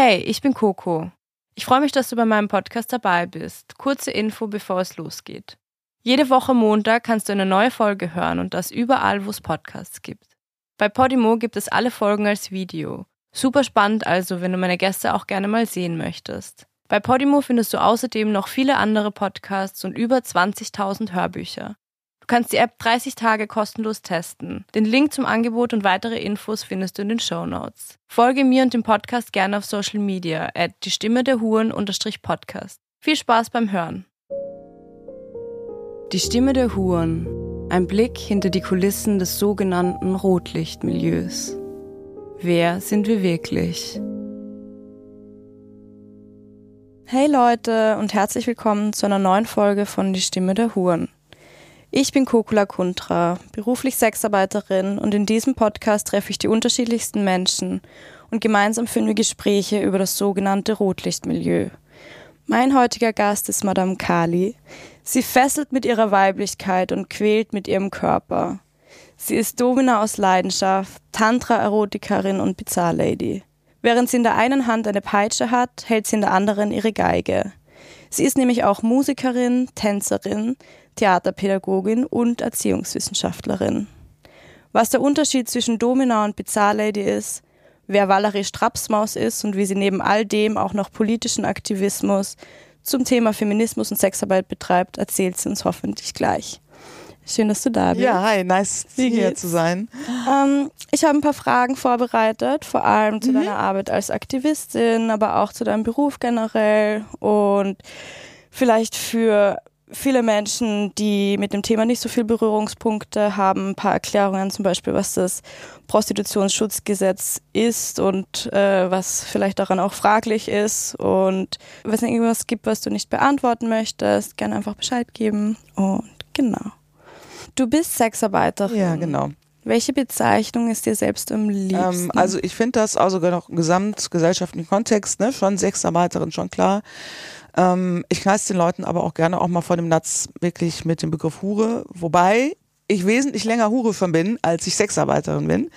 Hey, ich bin Coco. Ich freue mich, dass du bei meinem Podcast dabei bist. Kurze Info, bevor es losgeht. Jede Woche Montag kannst du eine neue Folge hören und das überall, wo es Podcasts gibt. Bei Podimo gibt es alle Folgen als Video. Super spannend also, wenn du meine Gäste auch gerne mal sehen möchtest. Bei Podimo findest du außerdem noch viele andere Podcasts und über 20.000 Hörbücher kannst die App 30 Tage kostenlos testen. Den Link zum Angebot und weitere Infos findest du in den Show Notes. Folge mir und dem Podcast gerne auf Social Media at die Stimme der Huren Podcast. Viel Spaß beim Hören. Die Stimme der Huren. Ein Blick hinter die Kulissen des sogenannten Rotlichtmilieus. Wer sind wir wirklich? Hey Leute und herzlich willkommen zu einer neuen Folge von Die Stimme der Huren. Ich bin Kokula Kuntra, beruflich Sexarbeiterin und in diesem Podcast treffe ich die unterschiedlichsten Menschen und gemeinsam führen wir Gespräche über das sogenannte Rotlichtmilieu. Mein heutiger Gast ist Madame Kali. Sie fesselt mit ihrer Weiblichkeit und quält mit ihrem Körper. Sie ist Domina aus Leidenschaft, Tantra-Erotikerin und Bizarre-Lady. Während sie in der einen Hand eine Peitsche hat, hält sie in der anderen ihre Geige. Sie ist nämlich auch Musikerin, Tänzerin, Theaterpädagogin und Erziehungswissenschaftlerin. Was der Unterschied zwischen Domina und Bizarre-Lady ist, wer Valerie Strapsmaus ist und wie sie neben all dem auch noch politischen Aktivismus zum Thema Feminismus und Sexarbeit betreibt, erzählt sie uns hoffentlich gleich. Schön, dass du da bist. Ja, hi, nice hier zu sein. Ähm, ich habe ein paar Fragen vorbereitet, vor allem zu mhm. deiner Arbeit als Aktivistin, aber auch zu deinem Beruf generell und vielleicht für viele Menschen, die mit dem Thema nicht so viel Berührungspunkte haben, ein paar Erklärungen, zum Beispiel, was das Prostitutionsschutzgesetz ist und äh, was vielleicht daran auch fraglich ist. Und wenn es irgendwas gibt, was du nicht beantworten möchtest, gerne einfach Bescheid geben. Und genau. Du bist Sexarbeiterin. Ja, genau. Welche Bezeichnung ist dir selbst am liebsten? Ähm, also ich finde das auch sogar noch im gesamtgesellschaftlichen Kontext, ne, schon Sexarbeiterin, schon klar. Ähm, ich knall den Leuten aber auch gerne auch mal vor dem Natz wirklich mit dem Begriff Hure, wobei ich wesentlich länger Hure von bin, als ich Sexarbeiterin bin.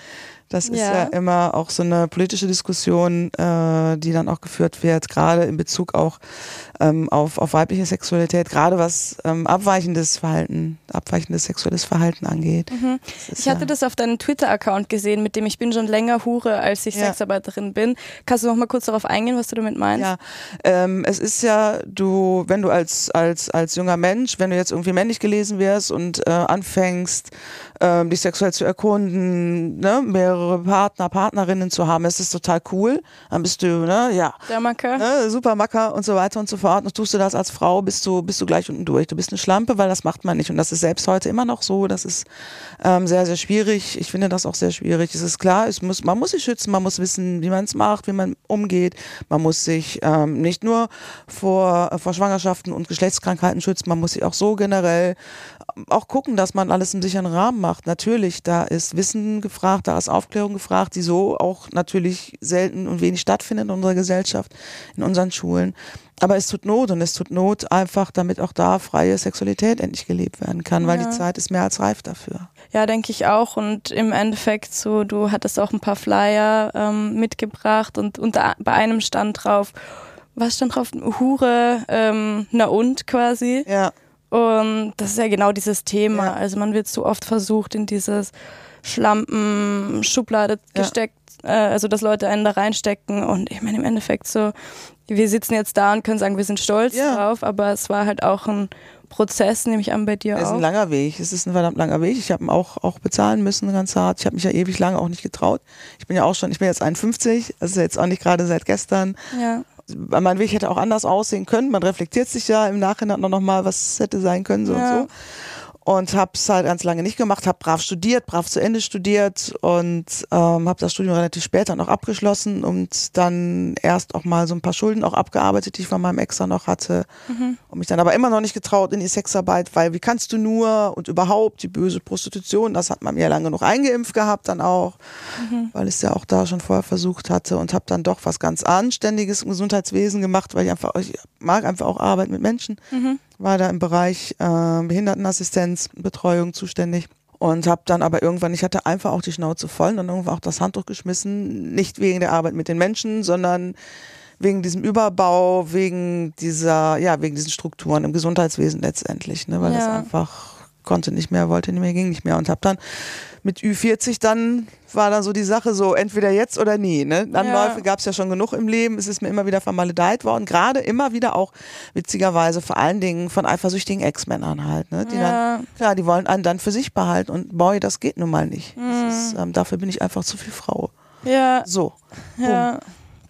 Das ist ja. ja immer auch so eine politische Diskussion, äh, die dann auch geführt wird, gerade in Bezug auch ähm, auf, auf weibliche Sexualität, gerade was ähm, abweichendes Verhalten, abweichendes sexuelles Verhalten angeht. Mhm. Ich hatte ja das auf deinem Twitter-Account gesehen, mit dem ich bin schon länger Hure, als ich ja. Sexarbeiterin bin. Kannst du noch mal kurz darauf eingehen, was du damit meinst? Ja, ähm, es ist ja, du, wenn du als, als, als junger Mensch, wenn du jetzt irgendwie männlich gelesen wirst und äh, anfängst, ähm, dich sexuell zu erkunden, ne, mehrere Partner, Partnerinnen zu haben, ist das total cool. Dann bist du, ne, ja. Der Macker. Ne, super Macker und so weiter und so fort. Und tust du das als Frau, bist du, bist du gleich unten durch. Du bist eine Schlampe, weil das macht man nicht. Und das ist selbst heute immer noch so. Das ist ähm, sehr, sehr schwierig. Ich finde das auch sehr schwierig. Es ist klar, es muss, man muss sich schützen, man muss wissen, wie man es macht, wie man umgeht. Man muss sich ähm, nicht nur vor, vor Schwangerschaften und Geschlechtskrankheiten schützen, man muss sich auch so generell auch gucken, dass man alles im sicheren Rahmen macht. Natürlich, da ist Wissen gefragt, da ist Aufklärung gefragt, die so auch natürlich selten und wenig stattfindet in unserer Gesellschaft, in unseren Schulen. Aber es tut Not und es tut Not einfach, damit auch da freie Sexualität endlich gelebt werden kann, weil ja. die Zeit ist mehr als reif dafür. Ja, denke ich auch. Und im Endeffekt so, du hattest auch ein paar Flyer ähm, mitgebracht und unter, bei einem stand drauf, was stand drauf? Hure, ähm, na und quasi. Ja. Und das ist ja genau dieses Thema. Ja. Also man wird so oft versucht, in dieses Schlampen-Schublade ja. gesteckt, äh, also dass Leute einen da reinstecken. Und ich meine, im Endeffekt so, wir sitzen jetzt da und können sagen, wir sind stolz ja. drauf, aber es war halt auch ein Prozess, nehme ich an, bei dir auch. Es ist ein langer Weg. Es ist ein verdammt langer Weg. Ich habe ihn auch, auch bezahlen müssen, ganz hart. Ich habe mich ja ewig lange auch nicht getraut. Ich bin ja auch schon, ich bin jetzt 51, das ist jetzt auch nicht gerade seit gestern. Ja mein Weg hätte auch anders aussehen können. Man reflektiert sich ja im Nachhinein noch mal, was hätte sein können so ja. und so und habe es halt ganz lange nicht gemacht, habe brav studiert, brav zu Ende studiert und ähm, habe das Studium relativ später noch abgeschlossen und dann erst auch mal so ein paar Schulden auch abgearbeitet, die ich von meinem Ex noch hatte mhm. und mich dann aber immer noch nicht getraut in die Sexarbeit, weil wie kannst du nur und überhaupt die böse Prostitution, das hat man mir lange genug eingeimpft gehabt dann auch, mhm. weil ich es ja auch da schon vorher versucht hatte und habe dann doch was ganz Anständiges im Gesundheitswesen gemacht, weil ich einfach, ich mag einfach auch Arbeit mit Menschen. Mhm war da im Bereich äh, Behindertenassistenz, Betreuung zuständig. und habe dann aber irgendwann, ich hatte einfach auch die Schnauze voll und dann irgendwann auch das Handtuch geschmissen, nicht wegen der Arbeit mit den Menschen, sondern wegen diesem Überbau, wegen dieser, ja, wegen diesen Strukturen im Gesundheitswesen letztendlich, ne, weil es Ja. einfach konnte nicht mehr, wollte nicht mehr, ging nicht mehr und habe dann mit Ü40 dann war dann so die Sache so entweder jetzt oder nie. Ne? Anläufe Ja. gab es ja schon genug im Leben. Es ist mir immer wieder vermaledeit worden. Gerade immer wieder auch witzigerweise vor allen Dingen von eifersüchtigen Ex-Männern halt. Ne? Die Ja. dann, klar, die wollen einen dann für sich behalten und boy, das geht nun mal nicht. Mhm. Ist, ähm, dafür bin ich einfach zu viel Frau. Ja, So. ja.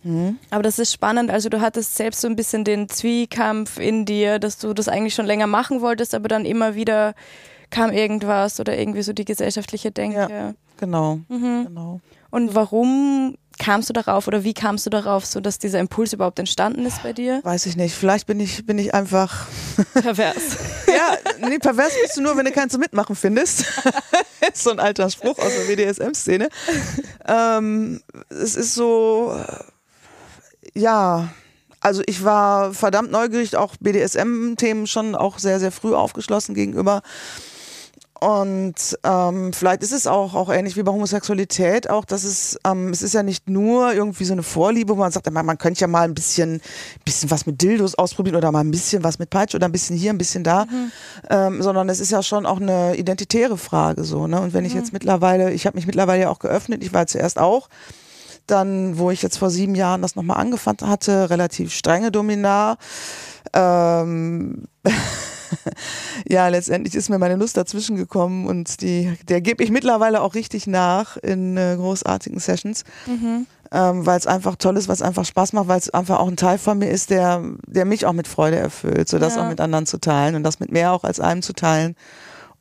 Mhm. Aber das ist spannend. Also du hattest selbst so ein bisschen den Zwiekampf in dir, dass du das eigentlich schon länger machen wolltest, aber dann immer wieder kam irgendwas oder irgendwie so die gesellschaftliche Denke. Genau. Mhm. genau. Und warum kamst du darauf oder wie kamst du darauf, so dass dieser Impuls überhaupt entstanden ist bei dir? Weiß ich nicht. Vielleicht bin ich, bin ich einfach Pervers. Ja, nee, pervers bist du nur, wenn du keinen zum Mitmachen findest. ist so ein alter Spruch aus der WDSM-Szene. Ähm, es ist so, ja, also ich war verdammt neugierig, auch BDSM-Themen schon auch sehr, sehr früh aufgeschlossen gegenüber. Und ähm, vielleicht ist es auch, auch ähnlich wie bei Homosexualität auch, dass es, ähm, es ist ja nicht nur irgendwie so eine Vorliebe, wo man sagt, man, man könnte ja mal ein bisschen, bisschen was mit Dildos ausprobieren oder mal ein bisschen was mit Peitsche oder ein bisschen hier, ein bisschen da, ähm, sondern es ist ja schon auch eine identitäre Frage so. Ne? Und wenn ich jetzt mittlerweile, ich habe mich mittlerweile ja auch geöffnet, ich war zuerst auch, dann, wo ich jetzt vor sieben Jahren das nochmal angefangen hatte, relativ strenge Dominar. Ähm, ja, letztendlich ist mir meine Lust dazwischen gekommen und die, der gebe ich mittlerweile auch richtig nach in äh, großartigen Sessions, Mhm. ähm, weil es einfach toll ist, weil es einfach Spaß macht, weil es einfach auch ein Teil von mir ist, der, der mich auch mit Freude erfüllt, so das Ja. auch mit anderen zu teilen und das mit mehr auch als einem zu teilen.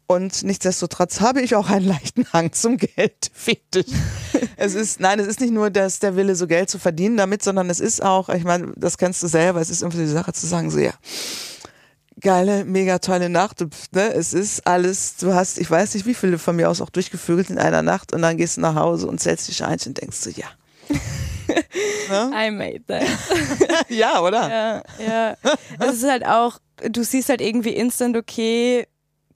Und nichtsdestotrotz habe ich auch einen leichten Hang zum Geldfetisch. es ist, nein, es ist nicht nur dass der Wille, so Geld zu verdienen damit, sondern es ist auch, ich meine, das kennst du selber, es ist irgendwie die Sache zu sagen, so ja, geile, mega tolle Nacht. Du, ne, es ist alles, du hast, ich weiß nicht, wie viele von mir aus auch durchgevögelt in einer Nacht und dann gehst du nach Hause und zählst dich ein und denkst so, ja. ne? I made that. ja, oder? Ja, ja. Es ist halt auch, du siehst halt irgendwie instant, okay,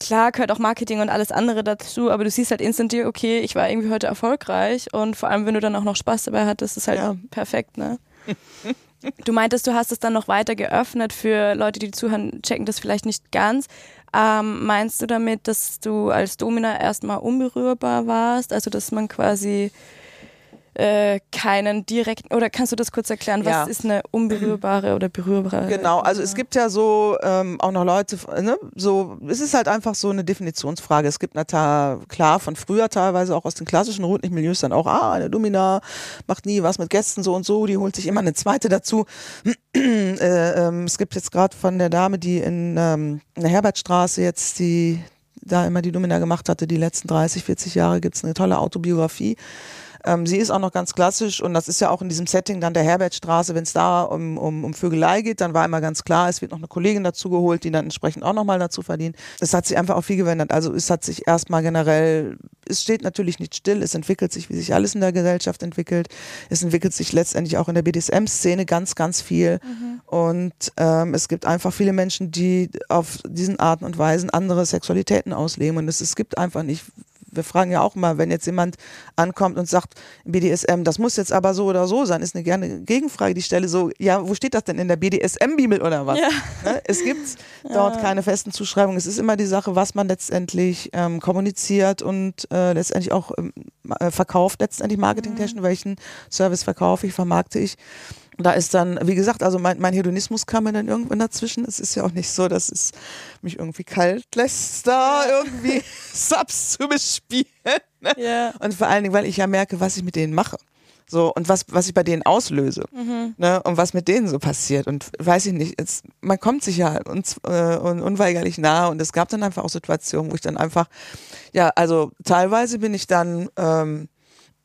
klar gehört auch Marketing und alles andere dazu, aber du siehst halt instant dir, okay, ich war irgendwie heute erfolgreich und vor allem, wenn du dann auch noch Spaß dabei hattest, ist halt Ja. perfekt, ne? Du meintest, du hast es dann noch weiter geöffnet für Leute, die zuhören, checken das vielleicht nicht ganz. Ähm, meinst du damit, dass du als Domina erstmal unberührbar warst? Also, dass man quasi äh, keinen direkten, oder kannst du das kurz erklären? Was Ja. ist eine unberührbare oder berührbare? Genau, also es gibt ja so ähm, auch noch Leute, ne, so, es ist halt einfach so eine Definitionsfrage. Es gibt natürlich, klar, von früher teilweise auch aus den klassischen Rotlichtmilieus dann auch, ah, eine Domina macht nie was mit Gästen so und so, die holt sich immer eine zweite dazu. äh, ähm, es gibt jetzt gerade von der Dame, die in, ähm, in der Herbertstraße jetzt die da immer die Domina gemacht hatte, die letzten 30, 40 Jahre, gibt's eine tolle Autobiografie. Ähm, sie ist auch noch ganz klassisch und das ist ja auch in diesem Setting dann der Herbertstraße, wenn es da um, um, um Vögelei geht, dann war immer ganz klar, es wird noch eine Kollegin dazu geholt, die dann entsprechend auch nochmal dazu verdient. Es hat sich einfach auch viel gewendet. Also es hat sich erstmal generell, es steht natürlich nicht still, es entwickelt sich, wie sich alles in der Gesellschaft entwickelt. Es entwickelt sich letztendlich auch in der BDSM-Szene ganz, ganz viel. Und ähm, es gibt einfach viele Menschen, die auf diesen Arten und Weisen andere Sexualitäten ausleben. Und es, es gibt einfach nicht wir fragen ja auch mal, wenn jetzt jemand ankommt und sagt, BDSM, das muss jetzt aber so oder so sein, ist eine gerne Gegenfrage, die ich stelle so, ja, wo steht das denn in der BDSM-Bibel oder was? Ja. Ne? Es gibt dort keine festen Zuschreibungen. Es ist immer die Sache, was man letztendlich ähm, kommuniziert und äh, letztendlich auch ähm, äh, verkauft, letztendlich marketingtechnisch, welchen Service verkaufe ich, vermarkte ich. Da ist dann, wie gesagt, also mein, mein Hedonismus kam mir dann irgendwann dazwischen. Es ist ja auch nicht so, dass es mich irgendwie kalt lässt, da irgendwie Subs zu bespielen. Ne? Ja. Und vor allen Dingen, weil ich ja merke, was ich mit denen mache. So, und was, was ich bei denen auslöse. Ne, und was mit denen so passiert. Und weiß ich nicht, es, man kommt sich ja uns, äh, un, unweigerlich nahe. Und es gab dann einfach auch Situationen, wo ich dann einfach, ja, also teilweise bin ich dann, ähm,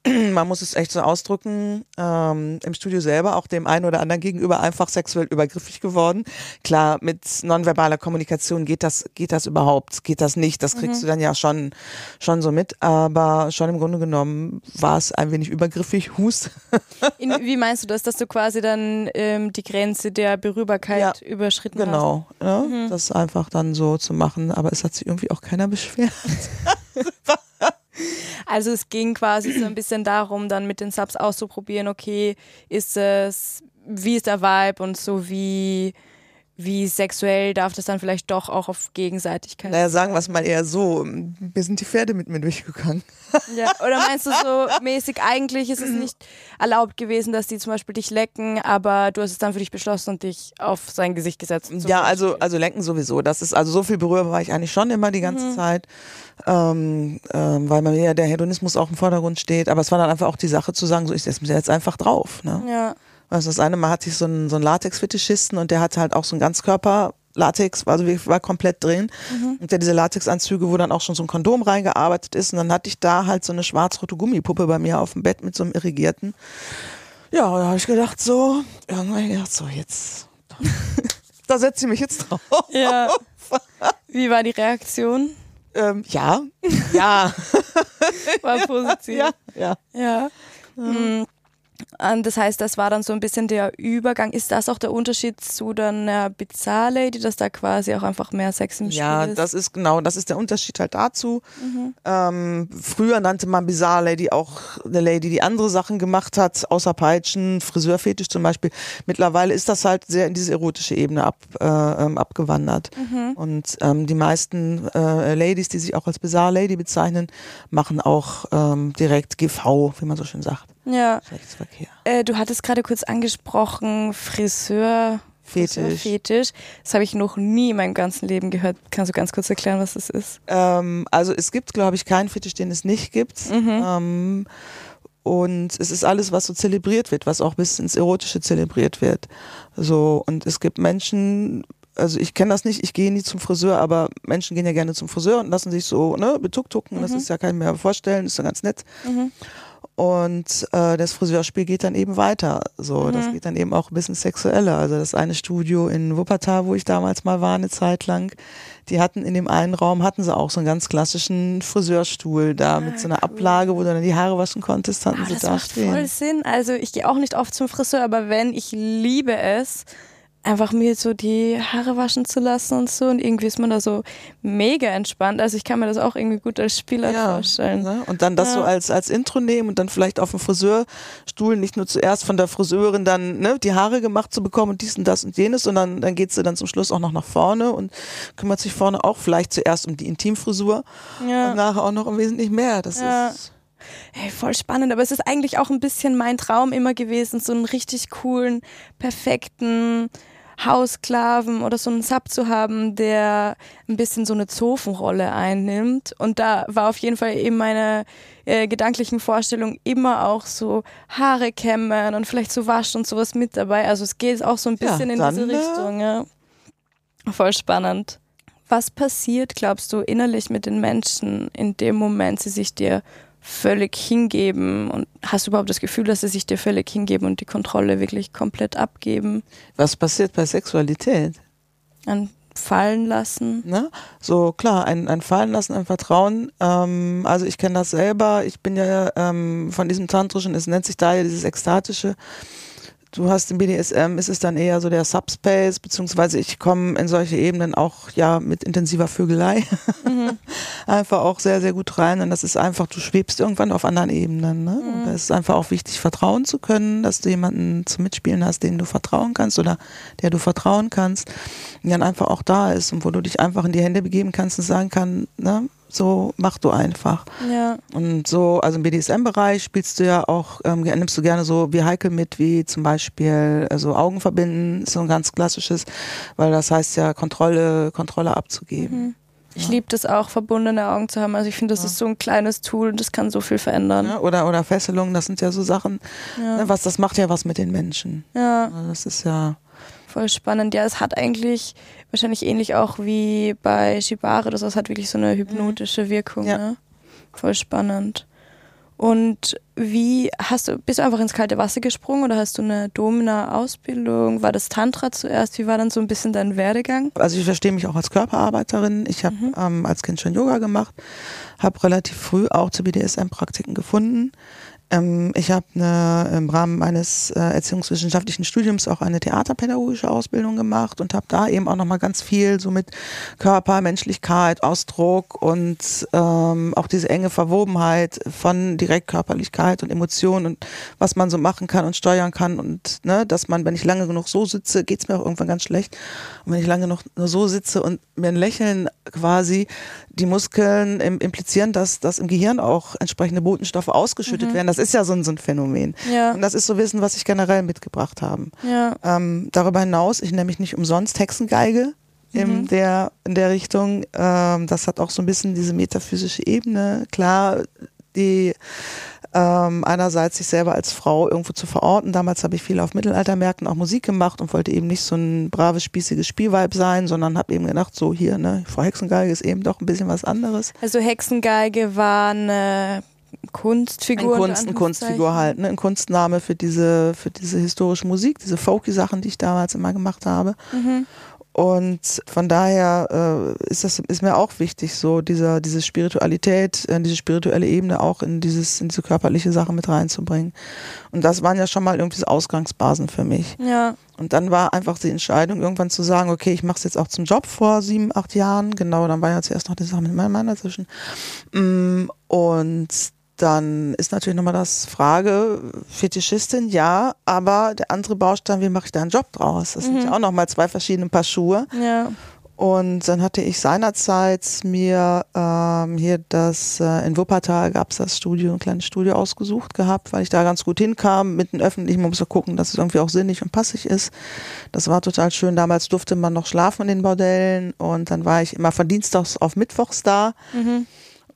man muss es echt so ausdrücken, ähm, im Studio selber auch dem einen oder anderen gegenüber einfach sexuell übergriffig geworden. Klar, mit nonverbaler Kommunikation geht das, geht das überhaupt, geht das nicht. Das kriegst du dann ja schon, schon so mit. Aber schon im Grunde genommen war es ein wenig übergriffig. Hust. In, wie meinst du das, dass du quasi dann ähm, die Grenze der Berührbarkeit überschritten Genau, ne? das einfach dann so zu machen. Aber es hat sich irgendwie auch keiner beschwert. Also es ging quasi so ein bisschen darum, dann mit den Subs auszuprobieren, okay, ist es, wie ist der Vibe und so wie wie sexuell darf das dann vielleicht doch auch auf Gegenseitigkeit Naja, sagen wir es mal eher so. Wir sind die Pferde mit mir durchgegangen. Ja, oder meinst du so mäßig, eigentlich ist es nicht erlaubt gewesen, dass die zum Beispiel dich lecken, aber du hast es dann für dich beschlossen und dich auf sein Gesicht gesetzt? Ja, also, also lenken sowieso. Das ist, also so viel berührbar war ich eigentlich schon immer die ganze Zeit, ähm, ähm, weil bei mir ja der Hedonismus auch im Vordergrund steht. Aber es war dann einfach auch die Sache zu sagen, so ich setze mich jetzt einfach drauf. Ne? Ja. Also das eine Mal hatte ich so einen, so einen Latex-Fetischisten und der hatte halt auch so einen Ganzkörper- Latex, also ich war komplett drin. Und der diese Latexanzüge, wo dann auch schon so ein Kondom reingearbeitet ist. Und dann hatte ich da halt so eine schwarz-rote Gummipuppe bei mir auf dem Bett mit so einem irrigierten. Ja, da habe ich gedacht, so, irgendwann ich gedacht, so jetzt, da setze ich mich jetzt drauf. ja. Wie war die Reaktion? Ähm, ja, ja, War positiv. ja, ja. Ja. Mhm. Ähm, Das heißt, das war dann so ein bisschen der Übergang. Ist das auch der Unterschied zu einer Bizarre-Lady, dass da quasi auch einfach mehr Sex im Spiel Ja, ist? das ist genau, das ist der Unterschied halt dazu. Ähm, früher nannte man Bizarre Lady auch eine Lady, die andere Sachen gemacht hat, außer Peitschen, Friseurfetisch zum Beispiel. Mittlerweile ist das halt sehr in diese erotische Ebene ab, äh, ähm, abgewandert. Und ähm, die meisten äh, Ladies, die sich auch als Bizarre Lady bezeichnen, machen auch ähm, direkt GV, wie man so schön sagt. Ja. Geschlechtsverkehr. Äh, du hattest gerade kurz angesprochen, Friseur. Fetisch. Fetisch. Das habe ich noch nie in meinem ganzen Leben gehört. Kannst du ganz kurz erklären, was das ist? Ähm, also es gibt, glaube ich, keinen Fetisch, den es nicht gibt. Ähm, und es ist alles, was so zelebriert wird, was auch bis ins Erotische zelebriert wird. So, und es gibt Menschen, also ich kenne das nicht, ich gehe nie zum Friseur, aber Menschen gehen ja gerne zum Friseur und lassen sich so ne, betuktucken. Das ist ja kein mehr vorstellen, ist ja ganz nett. Und äh, das Friseurspiel geht dann eben weiter. So, das geht dann eben auch ein bisschen sexueller. Also das eine Studio in Wuppertal, wo ich damals mal war, eine Zeit lang, die hatten in dem einen Raum hatten sie auch so einen ganz klassischen Friseurstuhl da mit so einer Ablage, wo du dann die Haare waschen konntest, hatten Ah, sie das da macht voll stehen. Sinn. Also ich gehe auch nicht oft zum Friseur, aber wenn, ich liebe es, einfach mir so die Haare waschen zu lassen und so. Und irgendwie ist man da so mega entspannt. Also ich kann mir das auch irgendwie gut als Spieler vorstellen. Ne? Und dann das Ja. so als, als Intro nehmen und dann vielleicht auf dem Friseurstuhl nicht nur zuerst von der Friseurin dann ne, die Haare gemacht zu bekommen und dies und das und jenes, sondern dann geht sie dann zum Schluss auch noch nach vorne und kümmert sich vorne auch vielleicht zuerst um die Intimfrisur Ja. und nachher auch noch um wesentlich mehr. Das Ja. ist Hey, voll spannend, aber es ist eigentlich auch ein bisschen mein Traum immer gewesen, so einen richtig coolen, perfekten Haussklaven oder so einen Sub zu haben, der ein bisschen so eine Zofenrolle einnimmt. Und da war auf jeden Fall eben meine äh, gedanklichen Vorstellungen immer auch so Haare kämmen und vielleicht so waschen und sowas mit dabei. Also es geht auch so ein Ja, bisschen in dann, diese äh, Richtung. Ja. Voll spannend. Was passiert, glaubst du, innerlich mit den Menschen in dem Moment, sie sich dir völlig hingeben? Und hast du überhaupt das Gefühl, dass sie sich dir völlig hingeben und die Kontrolle wirklich komplett abgeben? was passiert bei Sexualität? An fallen lassen? Ne? So klar, ein, ein Fallen lassen, ein Vertrauen. Ähm, also ich kenne das selber. Ich bin ja ähm, von diesem tantrischen, es nennt sich da ja dieses ekstatische. Du hast im BDSM, ist es dann eher so der Subspace, beziehungsweise ich komme in solche Ebenen auch ja mit intensiver Vögelei einfach auch sehr, sehr gut rein. Und das ist einfach, du schwebst irgendwann auf anderen Ebenen. Ne? Und da ist es einfach auch wichtig, vertrauen zu können, dass du jemanden zum Mitspielen hast, den du vertrauen kannst oder der du vertrauen kannst, der dann einfach auch da ist und wo du dich einfach in die Hände begeben kannst und sagen kann, ne, so mach du einfach. Ja. Und so, also im BDSM-Bereich spielst du ja auch, ähm, nimmst du gerne so Vehikel mit, wie zum Beispiel also Augen verbinden, ist so ein ganz klassisches, weil das heißt ja Kontrolle, Kontrolle abzugeben. Ich liebe das auch, verbundene Augen zu haben. Also ich finde, das ist so ein kleines Tool und das kann so viel verändern. Ne? Oder, oder Fesselung, das sind ja so Sachen, Ja. ne, was, das macht ja was mit den Menschen. Ja. Also Das ist ja, Voll spannend. Ja, es hat eigentlich wahrscheinlich ähnlich auch wie bei Shibari oder so. Es hat wirklich so eine hypnotische Wirkung. Ja. Ne? Voll spannend. Und wie hast du, bist du einfach ins kalte Wasser gesprungen oder hast du eine Domina-Ausbildung? War das Tantra zuerst? Wie war dann so ein bisschen dein Werdegang? also ich verstehe mich auch als Körperarbeiterin. Ich habe ähm, als Kind schon Yoga gemacht, habe relativ früh auch zu BDSM-Praktiken gefunden. Ähm, ich habe im Rahmen meines äh, erziehungswissenschaftlichen Studiums auch eine theaterpädagogische Ausbildung gemacht und habe da eben auch nochmal ganz viel so mit Körper, Menschlichkeit, Ausdruck und ähm, auch diese enge Verwobenheit von Direktkörperlichkeit und Emotionen und was man so machen kann und steuern kann und ne, dass man, wenn ich lange genug so sitze, geht's mir auch irgendwann ganz schlecht. Wenn ich lange noch nur so sitze und mir ein Lächeln quasi die Muskeln implizieren, dass, dass im Gehirn auch entsprechende Botenstoffe ausgeschüttet mhm. werden. Das ist ja so ein, so ein Phänomen. Ja. Und das ist so Wissen, was ich generell mitgebracht habe. Ja. Ähm, darüber hinaus, ich nenne mich nicht umsonst Hexengeige in, mhm. der, in der Richtung. Ähm, das hat auch so ein bisschen diese metaphysische Ebene. Klar, die ähm, einerseits sich selber als Frau irgendwo zu verorten. Damals habe ich viel auf Mittelaltermärkten auch Musik gemacht und wollte eben nicht so ein braves, spießiges Spielweib sein, sondern habe eben gedacht, so hier, ne, Frau Hexengeige ist eben doch ein bisschen was anderes. Also Hexengeige war eine Kunstfigur. Ein Kunst, eine Kunstfigur halt, ne? Ein Kunstname für diese, für diese historische Musik, diese folky Sachen, die ich damals immer gemacht habe. Mhm. Und von daher äh, ist das ist mir auch wichtig, so dieser diese Spiritualität, äh, diese spirituelle Ebene auch in dieses in diese körperliche Sache mit reinzubringen. Und das waren ja schon mal irgendwie Ausgangsbasen für mich. Ja. Und dann war einfach die Entscheidung, irgendwann zu sagen, okay, ich mache es jetzt auch zum Job vor sieben, acht Jahren. Genau, dann war ja zuerst noch die Sache mit meinem Mann dazwischen. Mm, und dann ist natürlich nochmal das Frage, Fetischistin, ja, aber der andere Baustein, wie mache ich da einen Job draus? Das mhm. sind ja auch nochmal zwei verschiedene Paar Schuhe. Ja. Und dann hatte ich seinerzeit mir ähm, hier das, äh, in Wuppertal gab es das Studio, ein kleines Studio ausgesucht gehabt, weil ich da ganz gut hinkam, mitten öffentlich, man muss ja gucken, dass es irgendwie auch sinnig und passig ist. Das war total schön. Damals durfte man noch schlafen in den Bordellen und dann war ich immer von Dienstags auf Mittwochs da. Mhm.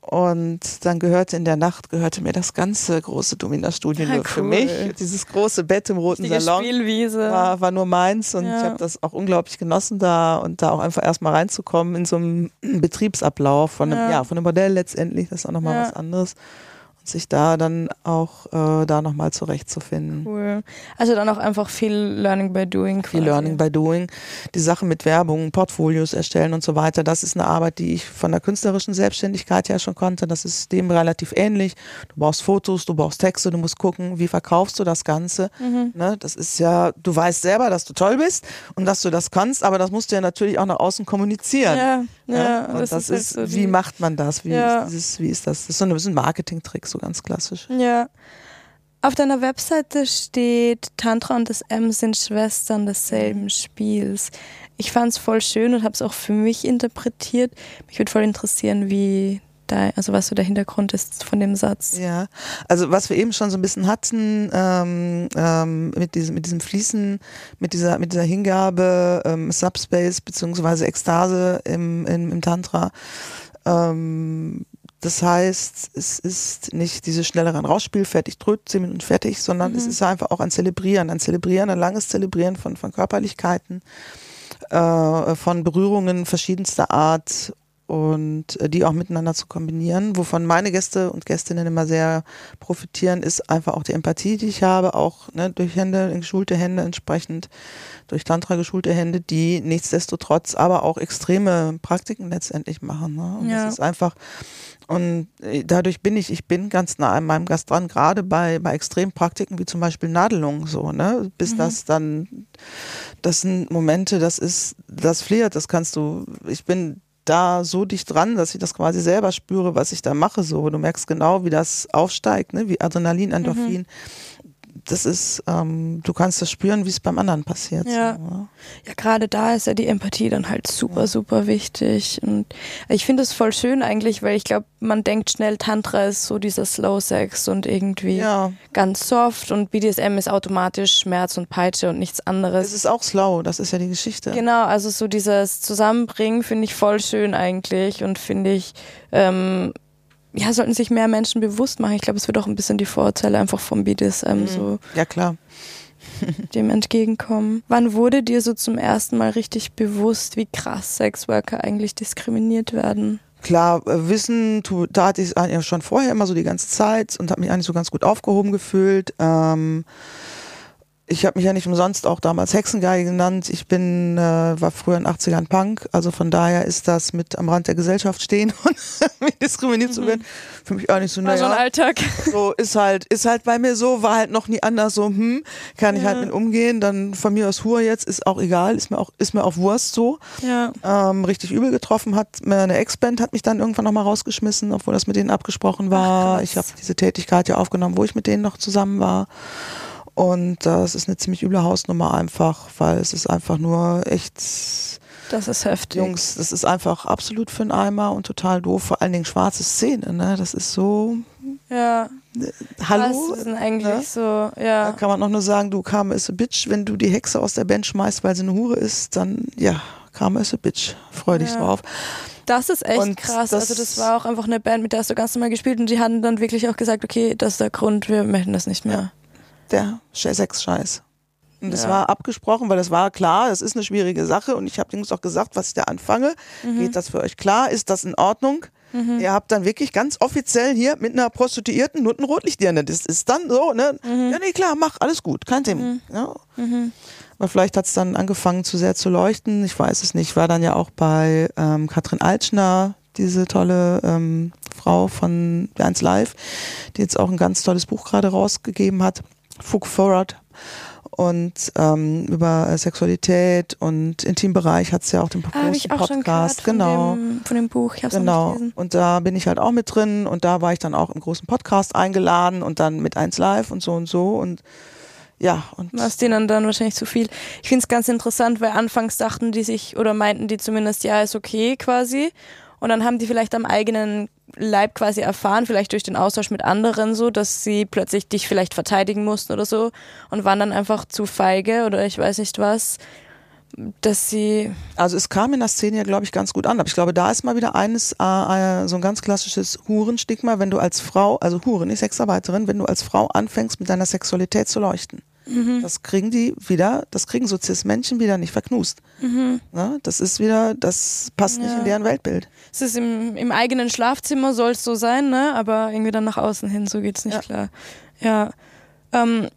Und dann gehörte in der Nacht gehörte mir das ganze große Domina-Studio ja, nur cool. für mich. Dieses große Bett im roten Richtige Salon Spielwiese. War, war nur meins und ja. ich habe das auch unglaublich genossen da und da auch einfach erstmal reinzukommen in so einem Betriebsablauf von einem, ja. ja von einem Modell letztendlich. Das ist auch nochmal ja. was anderes sich da dann auch äh, da nochmal zurechtzufinden. Cool. Also dann auch einfach viel Learning by Doing. Quasi. Viel Learning by Doing. Die Sache mit Werbung, Portfolios erstellen und so weiter, das ist eine Arbeit, die ich von der künstlerischen Selbstständigkeit her schon konnte. Das ist dem relativ ähnlich. Du brauchst Fotos, du brauchst Texte, du musst gucken, wie verkaufst du das Ganze. Mhm. Ne? Das ist ja, du weißt selber, dass du toll bist und dass du das kannst, aber das musst du ja natürlich auch nach außen kommunizieren. Ja, ja. Und das, das ist, halt so wie macht man das? Wie, ja. ist, dieses, wie ist das? Das ist so ein Marketing-Trick so ganz klassisch. Ja. Auf deiner Webseite steht, Tantra und das M sind Schwestern desselben Spiels. Ich fand es voll schön und habe es auch für mich interpretiert. Mich würde voll interessieren, wie da, also was so der Hintergrund ist von dem Satz. Ja, also was wir eben schon so ein bisschen hatten ähm, ähm, mit diesem mit diesem Fließen, mit dieser mit dieser Hingabe, ähm, Subspace beziehungsweise Ekstase im, im, im Tantra. Ähm, das heißt, es ist nicht dieses schnelle ran rausspiel, fertig, drüt, zehn Minuten fertig, sondern mhm. es ist einfach auch ein Zelebrieren, ein Zelebrieren, ein langes Zelebrieren von, von Körperlichkeiten, äh, von Berührungen verschiedenster Art und äh, die auch miteinander zu kombinieren. Wovon meine Gäste und Gästinnen immer sehr profitieren, ist einfach auch die Empathie, die ich habe, auch ne, durch Hände, geschulte Hände entsprechend, durch Tantra geschulte Hände, die nichtsdestotrotz aber auch extreme Praktiken letztendlich machen. Ne? Und ja. das ist einfach und äh, dadurch bin ich, ich bin ganz nah an meinem Gast dran, gerade bei, bei Extrempraktiken wie zum Beispiel Nadelung so, ne? Bis mhm. das dann, das sind Momente, das ist, das fliert, das kannst du, ich bin da so dicht dran, dass ich das quasi selber spüre, was ich da mache. So, du merkst genau, wie das aufsteigt, ne? wie Adrenalin, Endorphin. Mhm das ist, ähm, du kannst das spüren, wie es beim anderen passiert. Ja, so, ja. ja gerade da ist ja die Empathie dann halt super, ja. super wichtig. Und ich finde es voll schön eigentlich, weil ich glaube, man denkt schnell, Tantra ist so dieser Slow Sex und irgendwie ja. ganz soft und BDSM ist automatisch Schmerz und Peitsche und nichts anderes. Es ist auch slow, das ist ja die Geschichte. Genau, also so dieses Zusammenbringen finde ich voll schön eigentlich und finde ich ähm, ja, sollten sich mehr Menschen bewusst machen. Ich glaube, es wird auch ein bisschen die Vorurteile einfach vom BDSM mhm. so. Ja, klar. dem entgegenkommen. Wann wurde dir so zum ersten Mal richtig bewusst, wie krass Sexworker eigentlich diskriminiert werden? Klar, äh, Wissen, da hatte ich schon vorher immer so die ganze Zeit und habe mich eigentlich so ganz gut aufgehoben gefühlt. Ähm, ich habe mich ja nicht umsonst auch damals Hexengeige genannt. Ich bin, äh, war früher in den 80ern Punk, also von daher ist das mit am Rand der Gesellschaft stehen und diskriminiert mhm. zu werden, für mich auch nicht so, naja. so ein Alltag. So ist halt, ist halt bei mir so, war halt noch nie anders so, hm, kann ich halt mit umgehen, dann von mir aus Hur jetzt, ist auch egal, ist mir auch, ist mir auch Wurst so. Ja. Ähm, richtig übel getroffen hat, eine Ex-Band hat mich dann irgendwann nochmal rausgeschmissen, obwohl das mit denen abgesprochen war. Ach, ich habe diese Tätigkeit ja aufgenommen, wo ich mit denen noch zusammen war. Und das ist eine ziemlich üble Hausnummer einfach, weil es ist einfach nur echt. Das ist heftig. Jungs, das ist einfach absolut für einen Eimer und total doof. Vor allen Dingen schwarze Szene, ne? Das ist so. Ja. Hallo? Das ist eigentlich ne? so, ja. Da kann man noch nur sagen, du Karma is a bitch. Wenn du die Hexe aus der Band schmeißt, weil sie eine Hure ist, dann, ja, Karma is a bitch. Freu dich ja. drauf. Das ist echt und krass. Das also das war auch einfach eine Band, mit der hast du ganz normal gespielt und die hatten dann wirklich auch gesagt, okay, das ist der Grund, wir möchten das nicht mehr. Ja der Sex-Scheiß. Und das ja. war abgesprochen, weil das war klar, das ist eine schwierige Sache und ich habe Jungs auch gesagt, was ich da anfange. Mhm. Geht das für euch klar? Ist das in Ordnung? Mhm. Ihr habt dann wirklich ganz offiziell hier mit einer Prostituierten nur ein Rotlichtdirne. Das ist dann so, ne? Mhm. Ja, nee, klar, mach, alles gut, kein Thema. Mhm. Ja. Mhm. Aber vielleicht hat es dann angefangen zu sehr zu leuchten. Ich weiß es nicht. War dann ja auch bei ähm, Katrin Altschner, diese tolle ähm, Frau von Berns Live, die jetzt auch ein ganz tolles Buch gerade rausgegeben hat. Fug Forward und ähm, über Sexualität und Intimbereich hat es ja auch den ah, großen Podcast, von genau, dem, von dem Buch. Ich genau. Und da bin ich halt auch mit drin und da war ich dann auch im großen Podcast eingeladen und dann mit eins live und so und so und ja. Und Was denen dann wahrscheinlich zu viel. Ich finde es ganz interessant, weil anfangs dachten die sich oder meinten die zumindest, ja, ist okay quasi. Und dann haben die vielleicht am eigenen Leib quasi erfahren, vielleicht durch den Austausch mit anderen so, dass sie plötzlich dich vielleicht verteidigen mussten oder so und waren dann einfach zu feige oder ich weiß nicht was, dass sie. Also es kam in der Szene ja, glaube ich, ganz gut an. Aber ich glaube, da ist mal wieder eines, äh, äh, so ein ganz klassisches Hurenstigma, wenn du als Frau, also Huren, nicht Sexarbeiterin, wenn du als Frau anfängst, mit deiner Sexualität zu leuchten. Mhm. Das kriegen die wieder, das kriegen so Cis-Menschen wieder nicht verknust. Mhm. Ja, das ist wieder, das passt ja. nicht in deren Weltbild. Es ist im, im eigenen Schlafzimmer soll es so sein, ne? aber irgendwie dann nach außen hin, so geht es nicht ja. klar. Ja. Ähm,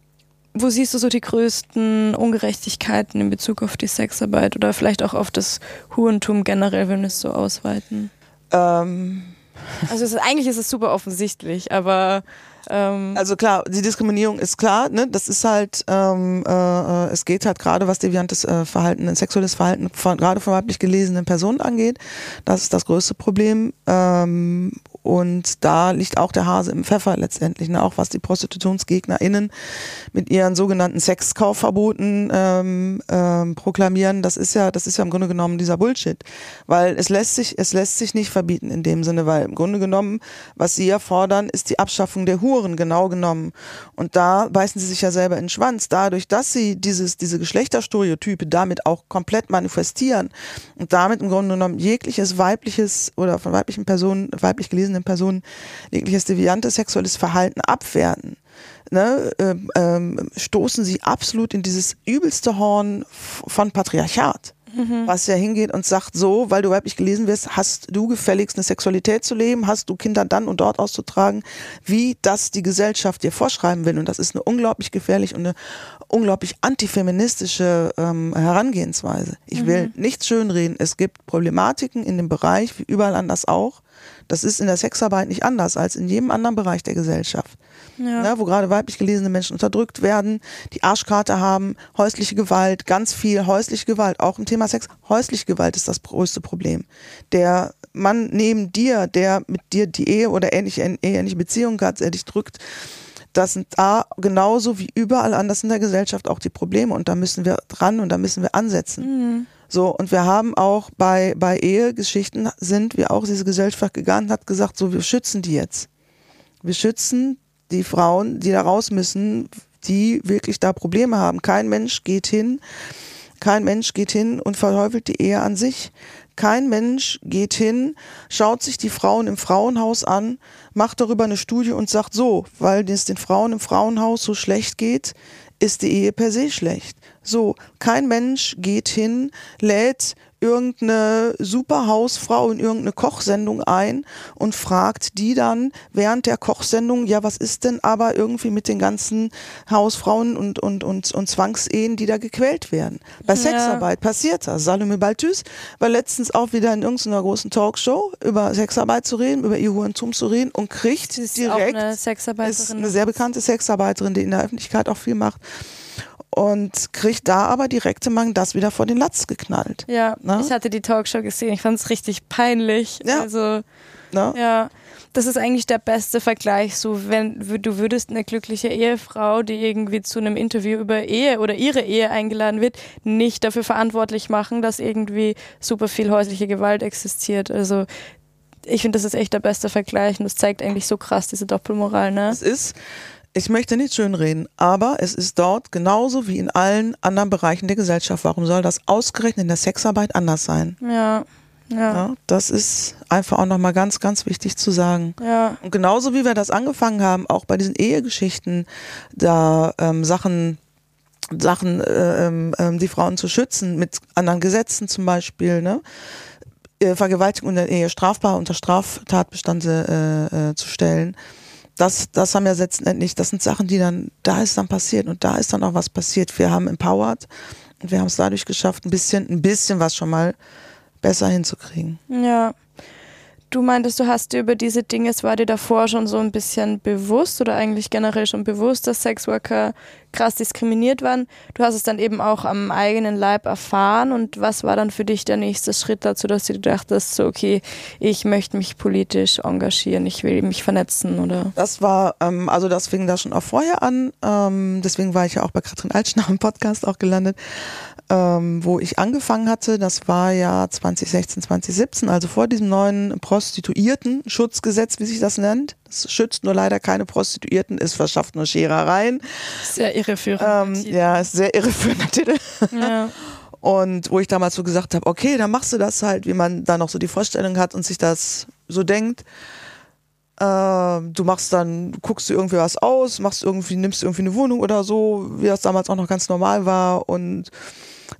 wo siehst du so die größten Ungerechtigkeiten in Bezug auf die Sexarbeit oder vielleicht auch auf das Hurentum generell, wenn wir es so ausweiten? Ähm. Also ist, eigentlich ist es super offensichtlich, aber ähm also klar, die Diskriminierung ist klar, ne? Das ist halt, ähm, äh, äh es geht halt gerade, was deviantes äh, Verhalten, sexuelles Verhalten von, gerade von weiblich gelesenen Personen angeht. Das ist das größte Problem. Ähm, und da liegt auch der Hase im Pfeffer letztendlich, ne? auch was die ProstitutionsgegnerInnen mit ihren sogenannten Sexkaufverboten ähm, ähm, proklamieren. Das ist ja, das ist ja im Grunde genommen dieser Bullshit. Weil es lässt sich, es lässt sich nicht verbieten in dem Sinne, weil im Grunde genommen, was sie ja fordern, ist die Abschaffung der Huren, genau genommen. Und da beißen sie sich ja selber in den Schwanz. Dadurch, dass sie dieses, diese Geschlechterstereotype damit auch komplett manifestieren und damit im Grunde genommen jegliches weibliches oder von weiblichen Personen, weiblich gelesene betroffenen Personen jegliches deviantes sexuelles Verhalten abwerten, ne, ähm, ähm, stoßen sie absolut in dieses übelste Horn von Patriarchat. Mhm. Was ja hingeht und sagt, so, weil du weiblich gelesen wirst, hast du gefälligst eine Sexualität zu leben, hast du Kinder dann und dort auszutragen, wie das die Gesellschaft dir vorschreiben will. Und das ist eine unglaublich gefährlich und eine unglaublich antifeministische ähm, Herangehensweise. Ich mhm. will nichts schönreden. Es gibt Problematiken in dem Bereich, wie überall anders auch. Das ist in der Sexarbeit nicht anders als in jedem anderen Bereich der Gesellschaft. Ja. Ne, wo gerade weiblich gelesene Menschen unterdrückt werden, die Arschkarte haben, häusliche Gewalt, ganz viel häusliche Gewalt, auch im Thema Sex. Häusliche Gewalt ist das größte Problem. Der Mann neben dir, der mit dir die Ehe oder ähnliche, ähnliche Beziehung hat, der dich drückt, das sind da genauso wie überall anders in der Gesellschaft auch die Probleme und da müssen wir dran und da müssen wir ansetzen. Mhm. So, und wir haben auch bei, bei Ehegeschichten sind wir auch diese Gesellschaft gegangen und hat gesagt, so, wir schützen die jetzt. Wir schützen die Frauen, die da raus müssen, die wirklich da Probleme haben. Kein Mensch geht hin, kein Mensch geht hin und verteufelt die Ehe an sich. Kein Mensch geht hin, schaut sich die Frauen im Frauenhaus an, macht darüber eine Studie und sagt so, weil es den Frauen im Frauenhaus so schlecht geht, ist die Ehe per se schlecht. So, kein Mensch geht hin, lädt irgendeine super Hausfrau in irgendeine Kochsendung ein und fragt die dann während der Kochsendung, ja, was ist denn aber irgendwie mit den ganzen Hausfrauen und, und, und, und Zwangsehen, die da gequält werden? Bei Ja. Sexarbeit passiert das. Salome Balthus war letztens auch wieder in irgendeiner großen Talkshow über Sexarbeit zu reden, über ihr Hurentum zu reden und kriegt Sie ist direkt eine ist Sexarbeiterin. eine sehr bekannte Sexarbeiterin, die in der Öffentlichkeit auch viel macht. Und kriegt da aber direkte Mang das wieder vor den Latz geknallt. ja, Ne? ich hatte die Talkshow gesehen. Ich fand es richtig peinlich. Ja. Also, Ne? ja. Das ist eigentlich der beste Vergleich. So, wenn du würdest eine glückliche Ehefrau, die irgendwie zu einem Interview über Ehe oder ihre Ehe eingeladen wird, nicht dafür verantwortlich machen, dass irgendwie super viel häusliche Gewalt existiert. Also, ich finde, das ist echt der beste Vergleich und das zeigt eigentlich so krass diese Doppelmoral, ne? Es ist, ich möchte nicht schönreden, aber es ist dort genauso wie in allen anderen Bereichen der Gesellschaft. Warum soll das ausgerechnet in der Sexarbeit anders sein? Ja, ja, Ja, das ist einfach auch nochmal ganz, ganz wichtig zu sagen. ja. Und genauso wie wir das angefangen haben, auch bei diesen Ehegeschichten, da ähm, Sachen, Sachen, äh, ähm, ähm, die Frauen zu schützen, mit anderen Gesetzen zum Beispiel, ne? Äh, Vergewaltigung in der Ehe strafbar unter Straftatbestände äh, äh, zu stellen. Das, das haben ja letztendlich, das sind Sachen, die dann, da ist dann passiert und da ist dann auch was passiert. Wir haben empowered und wir haben es dadurch geschafft, ein bisschen, ein bisschen was schon mal besser hinzukriegen. Ja. Du meintest, du hast dir über diese Dinge, es war dir davor schon so ein bisschen bewusst oder eigentlich generell schon bewusst, dass Sexworker krass diskriminiert waren. Du hast es dann eben auch am eigenen Leib erfahren und was war dann für dich der nächste Schritt dazu, dass du dachtest, so okay, ich möchte mich politisch engagieren, ich will mich vernetzen oder? Das war, ähm, also das fing da schon auch vorher an. Ähm, deswegen war ich ja auch bei Katrin Altschner im Podcast auch gelandet, ähm, wo ich angefangen hatte. Das war ja 2016, 2017, also vor diesem neuen Prostituierten-Schutzgesetz, wie sich das nennt. Das schützt nur leider keine Prostituierten, es verschafft nur Scherereien. Sehr irreführend. Ähm, ja, ist sehr irreführender Titel. ja. Und wo ich damals so gesagt habe, okay, dann machst du das halt, wie man da noch so die Vorstellung hat und sich das so denkt. Ähm, du machst dann, guckst du irgendwie was aus, machst irgendwie, nimmst irgendwie eine Wohnung oder so, wie das damals auch noch ganz normal war und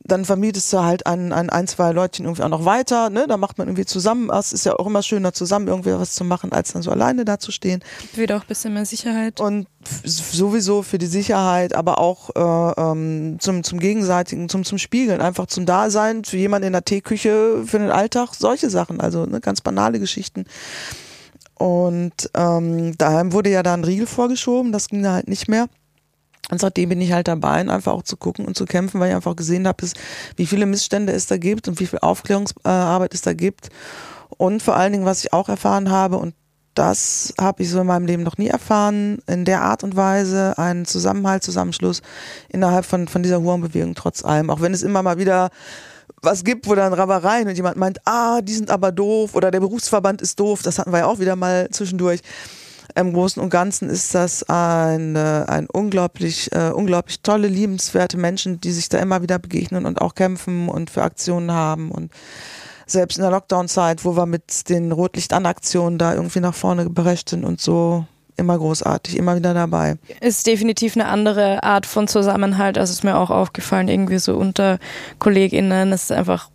dann vermietest du halt an, an ein, zwei Leutchen irgendwie auch noch weiter, ne? Da macht man irgendwie zusammen was. Ist ja auch immer schöner, zusammen irgendwie was zu machen, als dann so alleine dazustehen. Wieder auch ein bisschen mehr Sicherheit. Und sowieso für die Sicherheit, aber auch äh, ähm, zum, zum Gegenseitigen, zum, zum Spiegeln, einfach zum Dasein, für jemanden in der Teeküche, für den Alltag, solche Sachen, also ne, ganz banale Geschichten. Und ähm, daheim wurde ja da ein Riegel vorgeschoben, das ging da halt nicht mehr. Und seitdem bin ich halt dabei, einfach auch zu gucken und zu kämpfen, weil ich einfach gesehen habe, wie viele Missstände es da gibt und wie viel Aufklärungsarbeit es da gibt. Und vor allen Dingen, was ich auch erfahren habe, und das habe ich so in meinem Leben noch nie erfahren, in der Art und Weise, einen Zusammenhalt, Zusammenschluss innerhalb von, von dieser Hurenbewegung trotz allem. Auch wenn es immer mal wieder was gibt, wo dann Rabereien und jemand meint, ah, die sind aber doof oder der Berufsverband ist doof, das hatten wir ja auch wieder mal zwischendurch. Im Großen und Ganzen ist das ein, äh, ein unglaublich, äh, unglaublich tolle, liebenswerte Menschen, die sich da immer wieder begegnen und auch kämpfen und für Aktionen haben und selbst in der Lockdown-Zeit, wo wir mit den Rotlicht-An-Aktionen da irgendwie nach vorne geprescht sind und so, immer großartig, immer wieder dabei. ist definitiv eine andere Art von Zusammenhalt. Also ist mir auch aufgefallen, irgendwie so unter KollegInnen. Es ist einfach,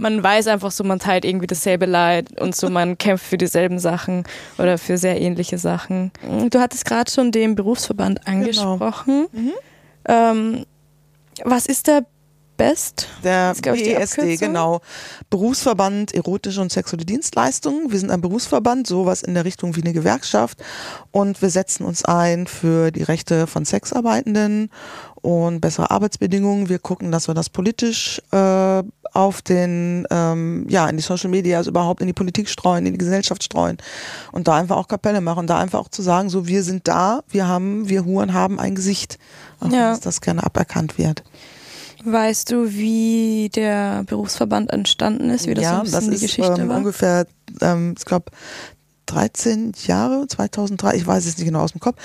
man weiß einfach so, man teilt irgendwie dasselbe Leid und so, man kämpft für dieselben Sachen oder für sehr ähnliche Sachen. Du hattest gerade schon den Berufsverband angesprochen. Mhm. Ähm, was ist der BEST? Der Das ist, BESD, genau. Berufsverband Erotische und Sexuelle Dienstleistungen. Wir sind ein Berufsverband, sowas in der Richtung wie eine Gewerkschaft. Und wir setzen uns ein für die Rechte von Sexarbeitenden und bessere Arbeitsbedingungen. Wir gucken, dass wir das politisch äh, auf den, ähm, ja, in die Social Media, also überhaupt in die Politik streuen, in die Gesellschaft streuen und da einfach auch Kapelle machen, da einfach auch zu sagen, so wir sind da, wir haben, wir Huren haben ein Gesicht, auch Ja. es das gerne aberkannt wird. Weißt du, wie der Berufsverband entstanden ist, wie das so ein bisschen die ist, Geschichte ähm, war? ungefähr, ähm, ich glaube, 13 Jahre, 2003, ich weiß es nicht genau aus dem Kopf.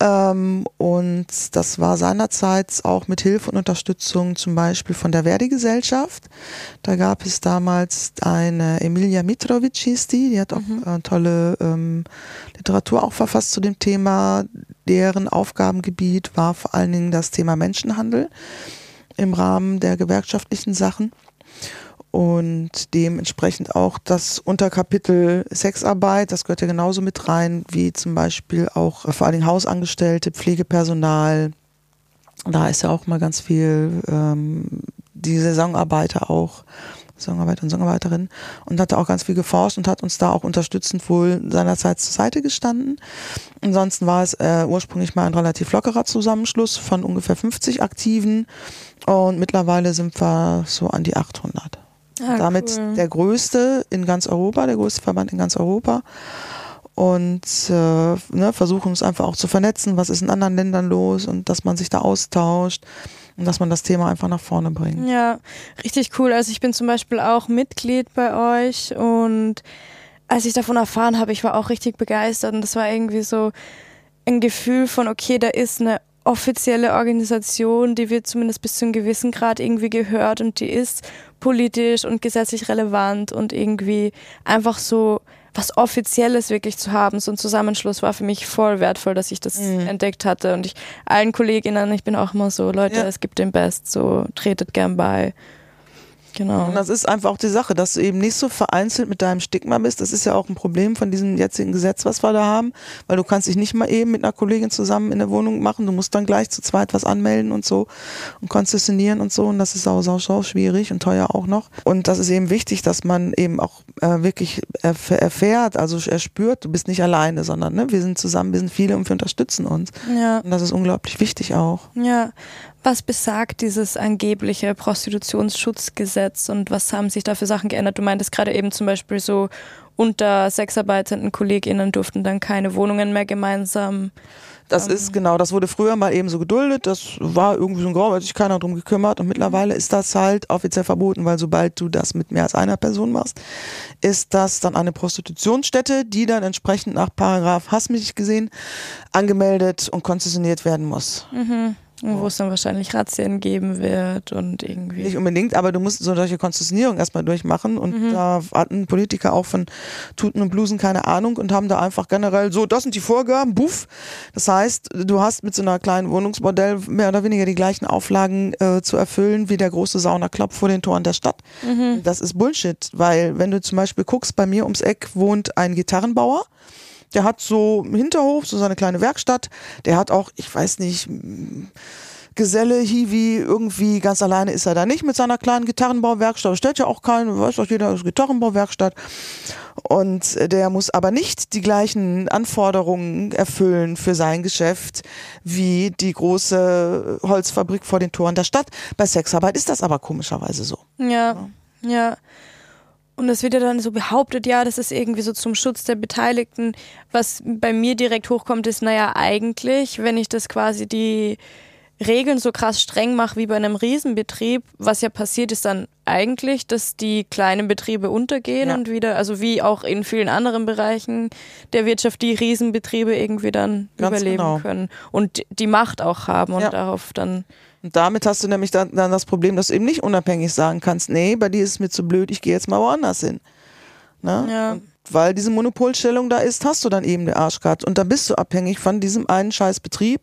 Ähm, und das war seinerzeit auch mit Hilfe und Unterstützung zum Beispiel von der Verdi-Gesellschaft. Da gab es damals eine Emilia Mitrovic hieß die, die hat auch Mhm. äh, tolle ähm, Literatur auch verfasst zu dem Thema. Deren Aufgabengebiet war vor allen Dingen das Thema Menschenhandel im Rahmen der gewerkschaftlichen Sachen. Und dementsprechend auch das Unterkapitel Sexarbeit, das gehört ja genauso mit rein, wie zum Beispiel auch äh, vor allen Dingen Hausangestellte, Pflegepersonal. Da ist ja auch mal ganz viel ähm, die Saisonarbeiter auch. Songarbeiter und Songarbeiterinnen und hatte auch ganz viel geforscht und hat uns da auch unterstützend wohl seinerzeit zur Seite gestanden. Ansonsten war es äh, ursprünglich mal ein relativ lockerer Zusammenschluss von ungefähr 50 Aktiven und mittlerweile sind wir so an die 800. Ah, Damit cool. der größte in ganz Europa, der größte Verband in ganz Europa und äh, ne, versuchen uns einfach auch zu vernetzen, was ist in anderen Ländern los und dass man sich da austauscht und dass man das Thema einfach nach vorne bringt. Ja, richtig cool. Also ich bin zum Beispiel auch Mitglied bei euch und als ich davon erfahren habe, ich war auch richtig begeistert und das war irgendwie so ein Gefühl von, okay, da ist eine offizielle Organisation, die wird zumindest bis zu einem gewissen Grad irgendwie gehört und die ist politisch und gesetzlich relevant und irgendwie einfach so was Offizielles wirklich zu haben, so ein Zusammenschluss war für mich voll wertvoll, dass ich das mhm. entdeckt hatte. Und ich allen Kolleginnen, ich bin auch immer so, Leute, ja. es gibt den Best, so tretet gern bei. Genau. Und das ist einfach auch die Sache, dass du eben nicht so vereinzelt mit deinem Stigma bist. Das ist ja auch ein Problem von diesem jetzigen Gesetz, was wir da haben, weil du kannst dich nicht mal eben mit einer Kollegin zusammen in der Wohnung machen. Du musst dann gleich zu zweit was anmelden und so und konzessionieren und so. Und das ist auch sau, sau schwierig und teuer auch noch. Und das ist eben wichtig, dass man eben auch äh, wirklich erfährt, also erspürt, du bist nicht alleine, sondern ne, wir sind zusammen, wir sind viele und wir unterstützen uns. Ja. Und das ist unglaublich wichtig auch. Ja. Was besagt dieses angebliche Prostitutionsschutzgesetz und was haben sich da für Sachen geändert? Du meintest gerade eben zum Beispiel so, unter sexarbeitenden KollegInnen durften dann keine Wohnungen mehr gemeinsam. Das ähm, ist genau, das wurde früher mal eben so geduldet, das war irgendwie so ein Grau, weil sich keiner drum gekümmert und mittlerweile ist das halt offiziell verboten, weil sobald du das mit mehr als einer Person machst, ist das dann eine Prostitutionsstätte, die dann entsprechend nach Paragraph, hast mich gesehen, angemeldet und konzessioniert werden muss. Mhm. Wo es dann wahrscheinlich Razzien geben wird und irgendwie. Nicht unbedingt, aber du musst so solche Konzessionierung erstmal durchmachen und mhm. da hatten Politiker auch von Tuten und Blusen keine Ahnung und haben da einfach generell so, das sind die Vorgaben, buff. Das heißt, du hast mit so einer kleinen Wohnungsmodell mehr oder weniger die gleichen Auflagen äh, zu erfüllen wie der große Saunaclub vor den Toren der Stadt. Mhm. Das ist Bullshit, weil wenn du zum Beispiel guckst, bei mir ums Eck wohnt ein Gitarrenbauer. Der hat so im Hinterhof, so seine kleine Werkstatt. Der hat auch, ich weiß nicht, Geselle, Hiwi, irgendwie ganz alleine ist er da nicht mit seiner kleinen Gitarrenbauwerkstatt. Stellt ja auch keinen, weiß doch jeder, ist Gitarrenbauwerkstatt. Und der muss aber nicht die gleichen Anforderungen erfüllen für sein Geschäft wie die große Holzfabrik vor den Toren der Stadt. Bei Sexarbeit ist das aber komischerweise so. ja. ja. ja. Und es wird ja dann so behauptet, ja, das ist irgendwie so zum Schutz der Beteiligten. Was bei mir direkt hochkommt, ist, naja, eigentlich, wenn ich das quasi die Regeln so krass streng mache wie bei einem Riesenbetrieb, was ja passiert ist dann eigentlich, dass die kleinen Betriebe untergehen ja. und wieder, also wie auch in vielen anderen Bereichen der Wirtschaft, die Riesenbetriebe irgendwie dann Ganz überleben genau. können und die Macht auch haben und ja. darauf dann und damit hast du nämlich dann, dann das Problem, dass du eben nicht unabhängig sagen kannst, nee, bei dir ist es mir zu blöd, ich gehe jetzt mal woanders hin. Ne? Ja. Weil diese Monopolstellung da ist, hast du dann eben den Arschkart. Und dann bist du abhängig von diesem einen scheiß Betrieb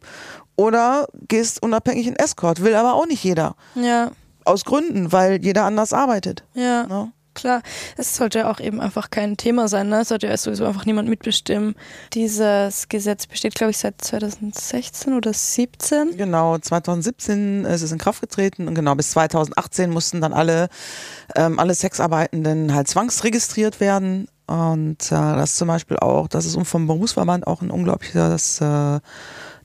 oder gehst unabhängig in Escort. Will aber auch nicht jeder. Ja. Aus Gründen, weil jeder anders arbeitet. Ja. Ne? Klar. Es sollte auch eben einfach kein Thema sein, ne? Es sollte ja sowieso einfach niemand mitbestimmen. Dieses Gesetz besteht, glaube ich, seit 2016 oder 2017. Genau, 2017 ist es in Kraft getreten und genau bis 2018 mussten dann alle, ähm, alle Sexarbeitenden halt zwangsregistriert werden. Und äh, das zum Beispiel auch, das ist vom Berufsverband auch ein unglaubliches äh,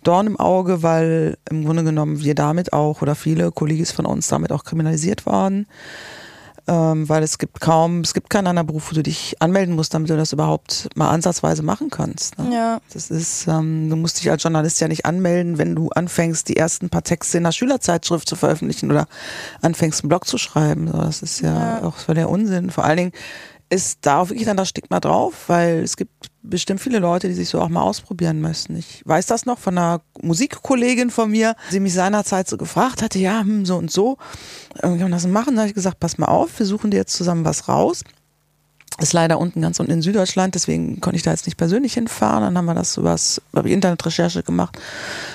Dorn im Auge, weil im Grunde genommen wir damit auch oder viele Kollegen von uns damit auch kriminalisiert waren ähm, weil es gibt kaum, es gibt keinen anderen Beruf, wo du dich anmelden musst, damit du das überhaupt mal ansatzweise machen kannst. Ne? Ja. Das ist, ähm, du musst dich als Journalist ja nicht anmelden, wenn du anfängst, die ersten paar Texte in der Schülerzeitschrift zu veröffentlichen oder anfängst, einen Blog zu schreiben. Das ist ja, ja. auch voll der Unsinn. Vor allen Dingen ist da auch wirklich dann das Stigma drauf, weil es gibt bestimmt viele Leute, die sich so auch mal ausprobieren müssen. Ich weiß das noch von einer Musikkollegin von mir, die mich seinerzeit so gefragt hatte, ja, hm, so und so, wie kann man das machen? Da habe ich gesagt, pass mal auf, wir suchen dir jetzt zusammen was raus. Ist leider unten ganz unten in Süddeutschland, deswegen konnte ich da jetzt nicht persönlich hinfahren. Dann haben wir das übers, habe ich Internetrecherche gemacht.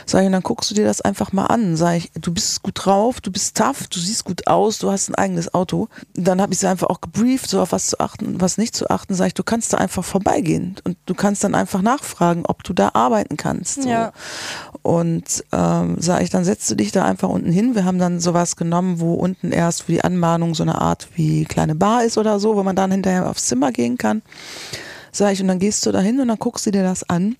Sag ich, und dann guckst du dir das einfach mal an. Sag ich, du bist gut drauf, du bist tough, du siehst gut aus, du hast ein eigenes Auto. Dann habe ich sie einfach auch gebrieft, so auf was zu achten, was nicht zu achten. Sag ich, du kannst da einfach vorbeigehen und du kannst dann einfach nachfragen, ob du da arbeiten kannst. So. Ja. Und ähm, sag ich, dann setzt du dich da einfach unten hin. Wir haben dann sowas genommen, wo unten erst für die Anmahnung so eine Art wie kleine Bar ist oder so, wo man dann hinterher aufs Zimmer gehen kann. Sag ich, und dann gehst du da hin und dann guckst du dir das an.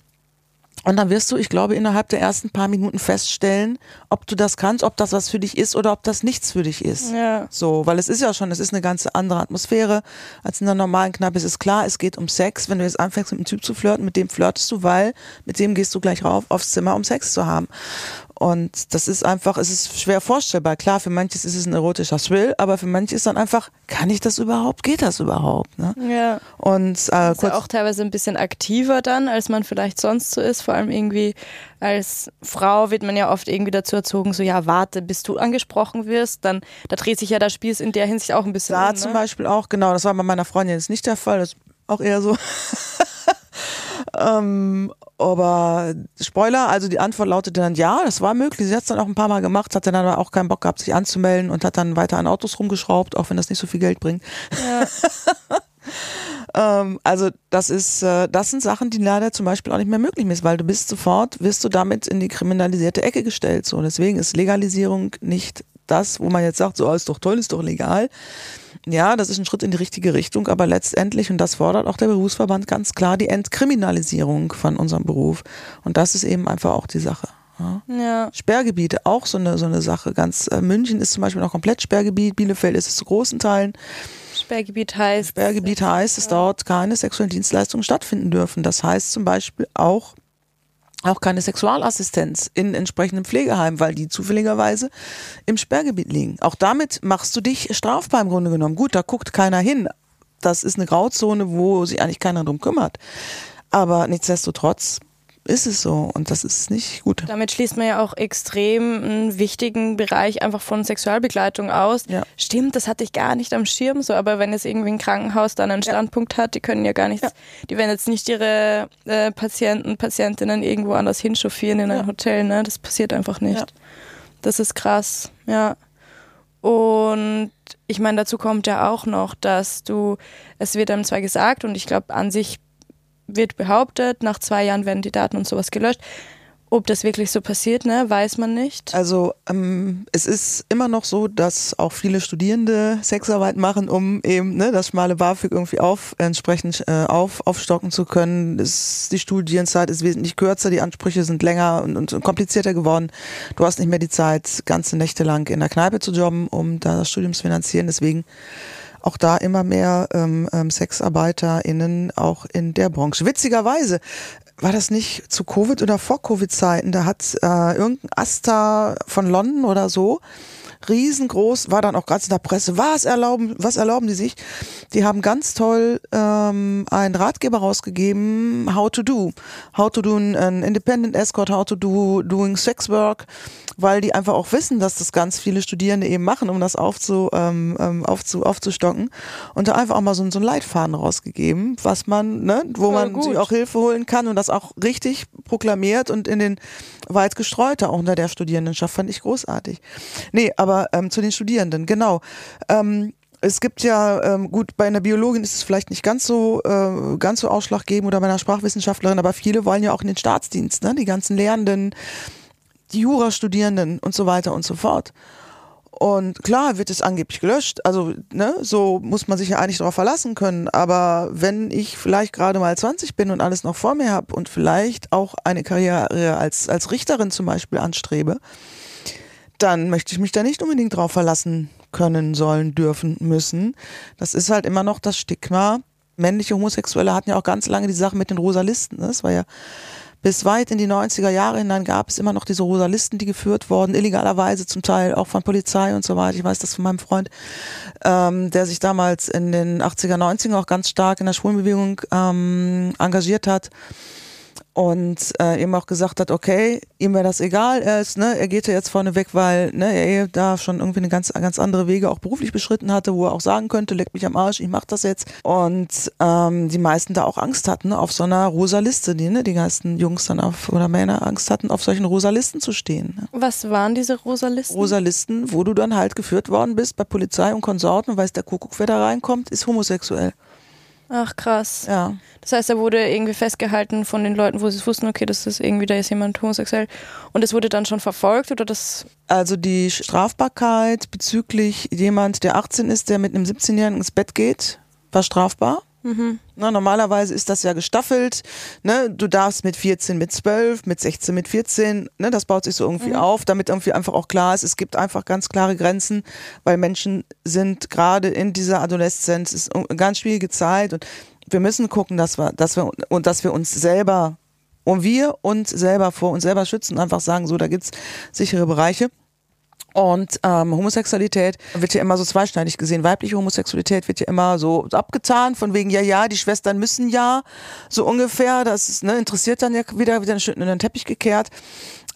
Und dann wirst du, ich glaube, innerhalb der ersten paar Minuten feststellen, ob du das kannst, ob das was für dich ist oder ob das nichts für dich ist. Ja. So, weil es ist ja schon, es ist eine ganz andere Atmosphäre als in einer normalen Kneipe. Es ist klar, es geht um Sex. Wenn du jetzt anfängst mit einem Typ zu flirten, mit dem flirtest du, weil mit dem gehst du gleich rauf aufs Zimmer, um Sex zu haben. Und das ist einfach, es ist schwer vorstellbar. Klar, für manches ist es ein erotischer Thrill, aber für manche ist dann einfach, kann ich das überhaupt? Geht das überhaupt? Ne? Ja. Und äh, Ist ja auch teilweise ein bisschen aktiver dann, als man vielleicht sonst so ist. Vor allem irgendwie als Frau wird man ja oft irgendwie dazu erzogen, so ja, warte, bis du angesprochen wirst. Dann, da dreht sich ja das Spiel in der Hinsicht auch ein bisschen Da um. zum Ne? Beispiel auch, genau, das war bei meiner Freundin jetzt nicht der Fall, das ist auch eher so. ähm, aber Spoiler, also die Antwort lautete dann ja, das war möglich. Sie hat es dann auch ein paar Mal gemacht, hat dann aber auch keinen Bock gehabt, sich anzumelden und hat dann weiter an Autos rumgeschraubt, auch wenn das nicht so viel Geld bringt. Ja. Ähm, also das ist, äh, das sind Sachen, die leider zum Beispiel auch nicht mehr möglich sind, weil du bist sofort, wirst du damit in die kriminalisierte Ecke gestellt. So, deswegen ist Legalisierung nicht das, wo man jetzt sagt, so, oh, ist doch toll, ist doch legal. Ja, das ist ein Schritt in die richtige Richtung, aber letztendlich, und das fordert auch der Berufsverband ganz klar, die Entkriminalisierung von unserem Beruf. Und das ist eben einfach auch die Sache. Ja. ja. Sperrgebiete, auch so eine, so eine Sache. Ganz äh, München ist zum Beispiel noch komplett Sperrgebiet, Bielefeld ist es zu großen Teilen. Sperrgebiet heißt. Sperrgebiet heißt, dass dort keine sexuellen Dienstleistungen stattfinden dürfen. Das heißt zum Beispiel auch, auch keine Sexualassistenz in entsprechenden Pflegeheimen, weil die zufälligerweise im Sperrgebiet liegen. Auch damit machst du dich strafbar im Grunde genommen. Gut, da guckt keiner hin. Das ist eine Grauzone, wo sich eigentlich keiner drum kümmert. Aber nichtsdestotrotz ist es so und das ist nicht gut. Damit schließt man ja auch extrem einen wichtigen Bereich einfach von Sexualbegleitung aus. Ja. Stimmt, das hatte ich gar nicht am Schirm so, aber wenn jetzt irgendwie ein Krankenhaus dann einen Standpunkt hat, die können ja gar nichts, die werden jetzt nicht ihre äh, Patienten, Patientinnen irgendwo anders hinchauffieren in ein Ja. Hotel, ne? Das passiert einfach nicht. Ja. Das ist krass, ja. Und ich meine, dazu kommt ja auch noch, dass du, es wird einem zwar gesagt und ich glaube an sich wird behauptet, nach zwei Jahren werden die Daten und sowas gelöscht. Ob das wirklich so passiert, ne, weiß man nicht. Also ähm, es ist immer noch so, dass auch viele Studierende Sexarbeit machen, um eben ne, das schmale BAföG irgendwie auf, entsprechend äh, auf, aufstocken zu können. Es, die Studienzeit ist wesentlich kürzer, die Ansprüche sind länger und, und komplizierter geworden. Du hast nicht mehr die Zeit, ganze Nächte lang in der Kneipe zu jobben, um da das Studium zu finanzieren. Deswegen auch da immer mehr ähm, ähm, SexarbeiterInnen auch in der Branche. Witzigerweise war das nicht zu Covid oder vor Covid-Zeiten, da hat äh, irgendein Asta von London oder so riesengroß, war dann auch ganz in der Presse, was erlauben, was erlauben die sich? Die haben ganz toll ähm, einen Ratgeber rausgegeben, how to do. How to do an, an independent escort, how to do doing sex work, weil die einfach auch wissen, dass das ganz viele Studierende eben machen, um das aufzu, ähm, ähm, aufzu, aufzustocken. Und da einfach auch mal so, so ein Leitfaden rausgegeben, was man, ne, wo Voll man sich auch Hilfe holen kann und das auch richtig proklamiert und in den weit gestreute, auch unter der Studierendenschaft, fand ich großartig. Nee, aber ähm, zu den Studierenden, genau. Ähm, es gibt ja, ähm, gut, bei einer Biologin ist es vielleicht nicht ganz so, äh, ganz so ausschlaggebend oder bei einer Sprachwissenschaftlerin, aber viele wollen ja auch in den Staatsdienst, ne? die ganzen Lehrenden, die Jurastudierenden und so weiter und so fort. Und klar wird es angeblich gelöscht, also ne, so muss man sich ja eigentlich darauf verlassen können. Aber wenn ich vielleicht gerade mal 20 bin und alles noch vor mir habe und vielleicht auch eine Karriere als, als Richterin zum Beispiel anstrebe, dann möchte ich mich da nicht unbedingt drauf verlassen können, sollen, dürfen, müssen. Das ist halt immer noch das Stigma. Männliche Homosexuelle hatten ja auch ganz lange die Sache mit den rosa Listen. ne? Das war ja bis weit in die 90er Jahre hinein gab es immer noch diese rosa Listen, die geführt wurden, illegalerweise zum Teil auch von Polizei und so weiter. Ich weiß das von meinem Freund, ähm, der sich damals in den 80er, 90er auch ganz stark in der Schwulenbewegung ähm, engagiert hat. Und äh, eben auch gesagt hat, okay, ihm wäre das egal, er ist, ne, er geht ja jetzt vorne weg, weil ne, er da schon irgendwie eine ganz, ganz andere Wege auch beruflich beschritten hatte, wo er auch sagen könnte, leck mich am Arsch, ich mach das jetzt. Und ähm, die meisten da auch Angst hatten auf so einer rosa Liste, die, ne, die ganzen Jungs dann auf oder Männer Angst hatten, auf solchen rosa Listen zu stehen. Ne. Was waren diese rosa Listen? Rosa Listen, wo du dann halt geführt worden bist bei Polizei und Konsorten und weiß der Kuckuck, wer da reinkommt, ist homosexuell. Ach krass. Ja. Das heißt, er wurde irgendwie festgehalten von den Leuten, wo sie wussten, okay, das ist irgendwie, da ist jemand homosexuell. Und es wurde dann schon verfolgt oder das? Also die Strafbarkeit bezüglich jemand, der 18 ist, der mit einem 17-Jährigen ins Bett geht, war strafbar. Mhm. Na, normalerweise ist das ja gestaffelt. Ne? Du darfst mit 14 mit 12, mit 16 mit 14. Ne? Das baut sich so irgendwie mhm. auf, damit irgendwie einfach auch klar ist, es gibt einfach ganz klare Grenzen, weil Menschen sind gerade in dieser Adoleszenz, ist eine ganz schwierige Zeit und wir müssen gucken, dass wir, dass wir, und dass wir uns selber und wir uns selber vor uns selber schützen und einfach sagen, so, da gibt's sichere Bereiche. Und ähm, Homosexualität wird ja immer so zweischneidig gesehen. Weibliche Homosexualität wird ja immer so abgetan, von wegen, ja, ja, die Schwestern müssen ja, so ungefähr. Das ist, ne, interessiert dann ja wieder, wieder in den Teppich gekehrt.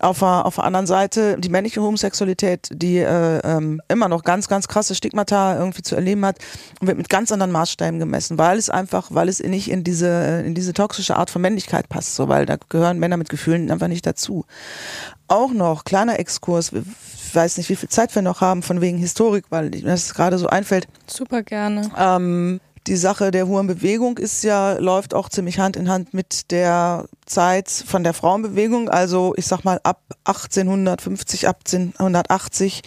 Auf der, auf der anderen Seite die männliche Homosexualität, die äh, ähm, immer noch ganz, ganz krasse Stigmata irgendwie zu erleben hat, wird mit ganz anderen Maßstäben gemessen, weil es einfach, weil es nicht in diese, in diese toxische Art von Männlichkeit passt, so, weil da gehören Männer mit Gefühlen einfach nicht dazu. Auch noch, kleiner Exkurs, ich weiß nicht, wie viel Zeit wir noch haben, von wegen Historik, weil mir das gerade so einfällt. Super gerne. Ähm, die Sache der Hurenbewegung ist ja, läuft auch ziemlich Hand in Hand mit der Zeit von der Frauenbewegung. Also ich sag mal, ab 1850, ab 1880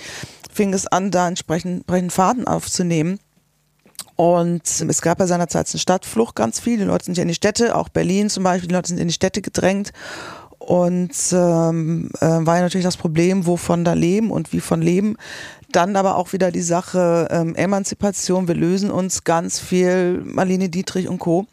fing es an, da entsprechend, entsprechend Faden aufzunehmen. Und es gab ja seinerzeit eine Stadtflucht ganz viel. Die Leute sind ja in die Städte, auch Berlin zum Beispiel, die Leute sind in die Städte gedrängt. Und ähm, äh, war ja natürlich das Problem, wovon da leben und wie von leben. Dann aber auch wieder die Sache ähm, Emanzipation. Wir lösen uns ganz viel, Marlene Dietrich und Co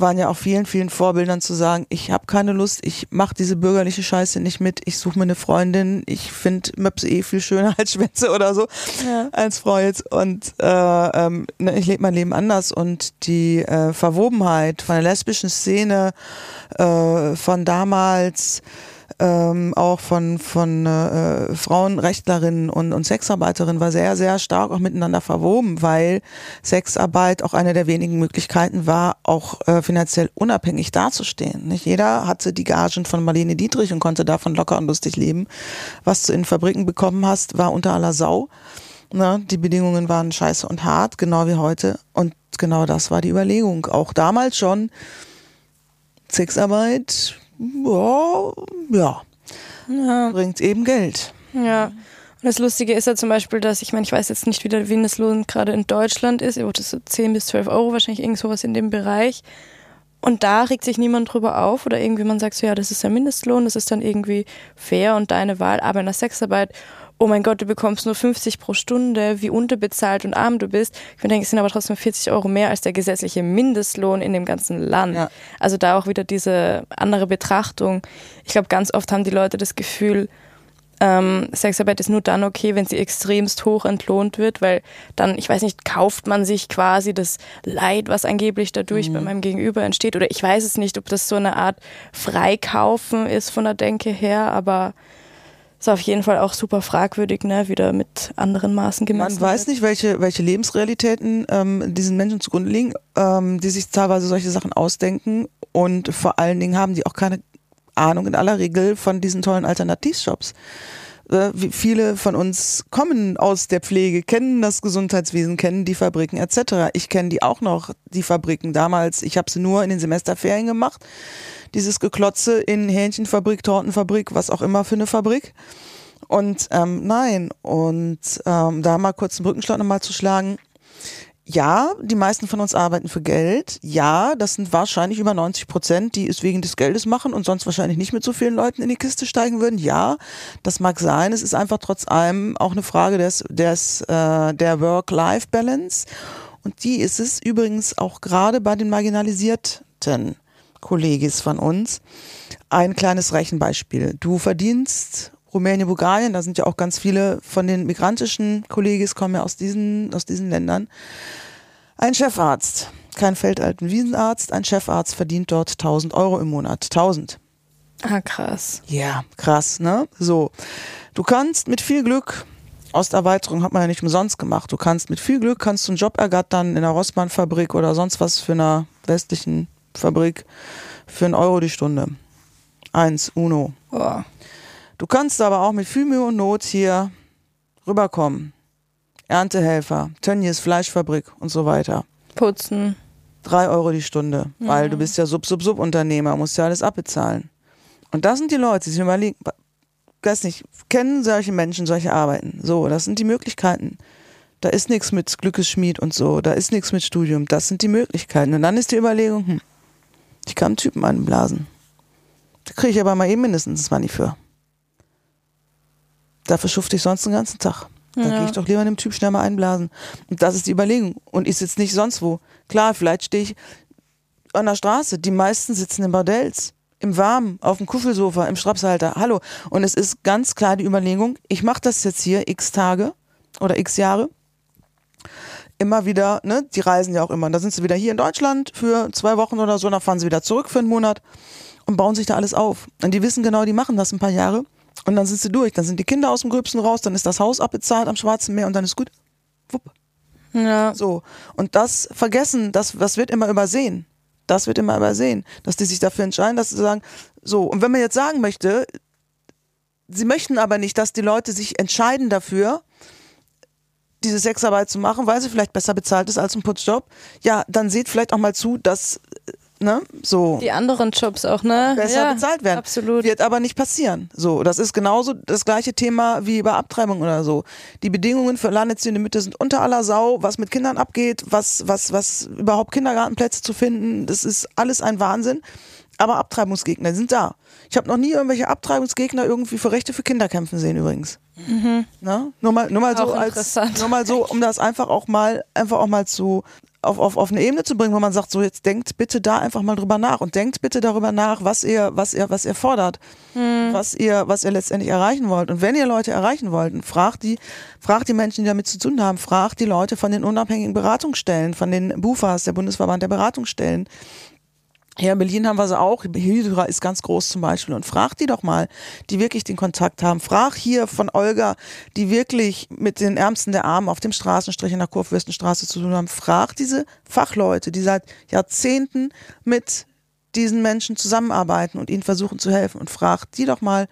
waren ja auch vielen, vielen Vorbildern zu sagen, ich habe keine Lust, ich mache diese bürgerliche Scheiße nicht mit, ich suche mir eine Freundin, ich finde Möpse eh viel schöner als Schwänze oder so, ja. als Frau jetzt. Und äh, ähm, ne, ich lebe mein Leben anders und die äh, Verwobenheit von der lesbischen Szene äh, von damals, ähm, auch von, von äh, Frauenrechtlerinnen und, und Sexarbeiterinnen war sehr, sehr stark auch miteinander verwoben, weil Sexarbeit auch eine der wenigen Möglichkeiten war, auch äh, finanziell unabhängig dazustehen. Nicht jeder hatte die Gagen von Marlene Dietrich und konnte davon locker und lustig leben. Was du in Fabriken bekommen hast, war unter aller Sau. Ne? Die Bedingungen waren scheiße und hart, genau wie heute. Und genau das war die Überlegung. Auch damals schon Sexarbeit ja, ja, ja. bringt eben Geld. Ja. Und das Lustige ist ja zum Beispiel, dass ich meine, ich weiß jetzt nicht, wie der Mindestlohn gerade in Deutschland ist, aber das so 10 bis 12 Euro, wahrscheinlich irgend sowas in dem Bereich. Und da regt sich niemand drüber auf oder irgendwie man sagt so, ja, das ist der Mindestlohn, das ist dann irgendwie fair und deine Wahl, aber in der Sexarbeit oh mein Gott, du bekommst nur 50 pro Stunde, wie unterbezahlt und arm du bist. Ich denke, es sind aber trotzdem 40 Euro mehr als der gesetzliche Mindestlohn in dem ganzen Land. Ja. Also da auch wieder diese andere Betrachtung. Ich glaube, ganz oft haben die Leute das Gefühl, ähm, Sexarbeit ist nur dann okay, wenn sie extremst hoch entlohnt wird, weil dann, ich weiß nicht, kauft man sich quasi das Leid, was angeblich dadurch mhm. bei meinem Gegenüber entsteht. Oder ich weiß es nicht, ob das so eine Art Freikaufen ist von der Denke her, aber ist auf jeden Fall auch super fragwürdig, ne, wieder mit anderen Maßen gemessen. Man weiß nicht, welche, welche Lebensrealitäten ähm, diesen Menschen zugrunde liegen, ähm, die sich teilweise solche Sachen ausdenken und vor allen Dingen haben die auch keine Ahnung in aller Regel von diesen tollen Alternativshops. Äh, viele von uns kommen aus der Pflege, kennen das Gesundheitswesen, kennen die Fabriken etc. Ich kenne die auch noch, die Fabriken damals. Ich habe sie nur in den Semesterferien gemacht dieses Geklotze in Hähnchenfabrik, Tortenfabrik, was auch immer für eine Fabrik. Und ähm, nein, und ähm, da mal kurz den Brückenschlag nochmal zu schlagen. Ja, die meisten von uns arbeiten für Geld. Ja, das sind wahrscheinlich über 90 Prozent, die es wegen des Geldes machen und sonst wahrscheinlich nicht mit so vielen Leuten in die Kiste steigen würden. Ja, das mag sein. Es ist einfach trotz allem auch eine Frage des, des, äh, der Work-Life-Balance. Und die ist es übrigens auch gerade bei den Marginalisierten. Kollegis von uns. Ein kleines Rechenbeispiel. Du verdienst Rumänien, Bulgarien, da sind ja auch ganz viele von den migrantischen Kollegis kommen ja aus diesen, aus diesen Ländern. Ein Chefarzt kein Feldalten Wiesenarzt, ein Chefarzt verdient dort 1000 Euro im Monat. 1000. Ah, krass. Ja, krass, ne? So. Du kannst mit viel Glück, Osterweiterung hat man ja nicht umsonst gemacht, du kannst mit viel Glück, kannst du einen Job ergattern in einer Rossmann-Fabrik oder sonst was für einer westlichen Fabrik für einen Euro die Stunde. Eins, uno. Boah. Du kannst aber auch mit viel Mühe und Not hier rüberkommen. Erntehelfer, Tönnies Fleischfabrik und so weiter. Putzen. Drei Euro die Stunde, weil du bist ja Sub-Sub-Sub-Unternehmer, musst ja alles abbezahlen. Und das sind die Leute, die sich überlegen, weiß nicht, kennen solche Menschen solche Arbeiten. So, das sind die Möglichkeiten. Da ist nichts mit Glückesschmied und so, da ist nichts mit Studium, das sind die Möglichkeiten. Und dann ist die Überlegung, hm, ich kann einen Typen einblasen. Da kriege ich aber mal eben mindestens das Money für. Dafür schufte ich sonst den ganzen Tag. Da Ja. gehe ich doch lieber einem Typ schnell mal einblasen. Und das ist die Überlegung. Und ich sitze nicht sonst wo. Klar, vielleicht stehe ich an der Straße. Die meisten sitzen in Bordells. Im Warmen, auf dem Kuffelsofa, im Strapshalter. Hallo. Und es ist ganz klar die Überlegung, ich mache das jetzt hier x Tage oder x Jahre. Immer wieder, ne, die reisen ja auch immer. Und da sind sie wieder hier in Deutschland für zwei Wochen oder so, dann fahren sie wieder zurück für einen Monat und bauen sich da alles auf. Und die wissen genau, die machen das ein paar Jahre. Und dann sind sie durch. Dann sind die Kinder aus dem Gröbsten raus, dann ist das Haus abbezahlt am Schwarzen Meer und dann ist gut. Wupp. Ja. So. Und das vergessen, das, das wird immer übersehen. Das wird immer übersehen. Dass die sich dafür entscheiden, dass sie sagen, so. Und wenn man jetzt sagen möchte, sie möchten aber nicht, dass die Leute sich entscheiden dafür, diese Sexarbeit zu machen, weil sie vielleicht besser bezahlt ist als ein Putzjob, ja, dann seht vielleicht auch mal zu, dass, äh, ne, so Die anderen Jobs auch, ne? besser ja, bezahlt werden. Absolut. Wird aber nicht passieren. So, das ist genauso das gleiche Thema wie bei Abtreibung oder so. Die Bedingungen für alleinerziehende Mütter sind unter aller Sau, was mit Kindern abgeht, was, was, was überhaupt Kindergartenplätze zu finden, das ist alles ein Wahnsinn. Aber Abtreibungsgegner sind da. Ich habe noch nie irgendwelche Abtreibungsgegner irgendwie für Rechte für Kinder kämpfen sehen übrigens. Na? Nur mal, nur mal so als, nur mal so, um das einfach auch mal, einfach auch mal zu auf, auf, auf eine Ebene zu bringen, wo man sagt, so jetzt denkt bitte da einfach mal drüber nach und denkt bitte darüber nach, was ihr, was ihr, was ihr fordert, was ihr, was ihr letztendlich erreichen wollt. Und wenn ihr Leute erreichen wollt, fragt die, fragt die Menschen, die damit zu tun haben, fragt die Leute von den unabhängigen Beratungsstellen, von den BUFAs, der Bundesverband der Beratungsstellen. Hier in Berlin haben wir sie auch. Hydra ist ganz groß zum Beispiel. Und frag die doch mal, die wirklich den Kontakt haben. Frag hier von Olga, die wirklich mit den Ärmsten der Armen auf dem Straßenstrich in der Kurfürstenstraße zu tun haben. Frag diese Fachleute, die seit Jahrzehnten mit diesen Menschen zusammenarbeiten und ihnen versuchen zu helfen. Und frag die doch mal,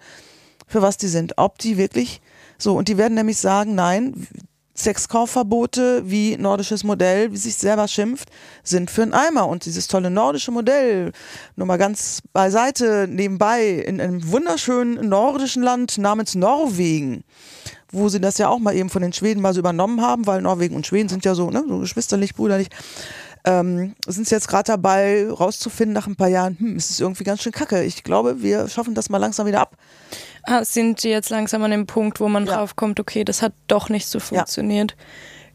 für was die sind. Ob die wirklich so. Und die werden nämlich sagen, nein, Sexkaufverbote wie nordisches Modell, wie sich selber schimpft, sind für einen Eimer. Und dieses tolle nordische Modell, nur mal ganz beiseite, nebenbei, in einem wunderschönen nordischen Land namens Norwegen, wo sie das ja auch mal eben von den Schweden mal so übernommen haben, weil Norwegen und Schweden sind ja so, ne, so geschwisterlich, brüderlich, ähm, sind sie jetzt gerade dabei, rauszufinden nach ein paar Jahren, hm, es ist irgendwie ganz schön kacke. Ich glaube, wir schaffen das mal langsam wieder ab. Ah, sind die jetzt langsam an dem Punkt, wo man Ja. drauf kommt, okay, das hat doch nicht so funktioniert.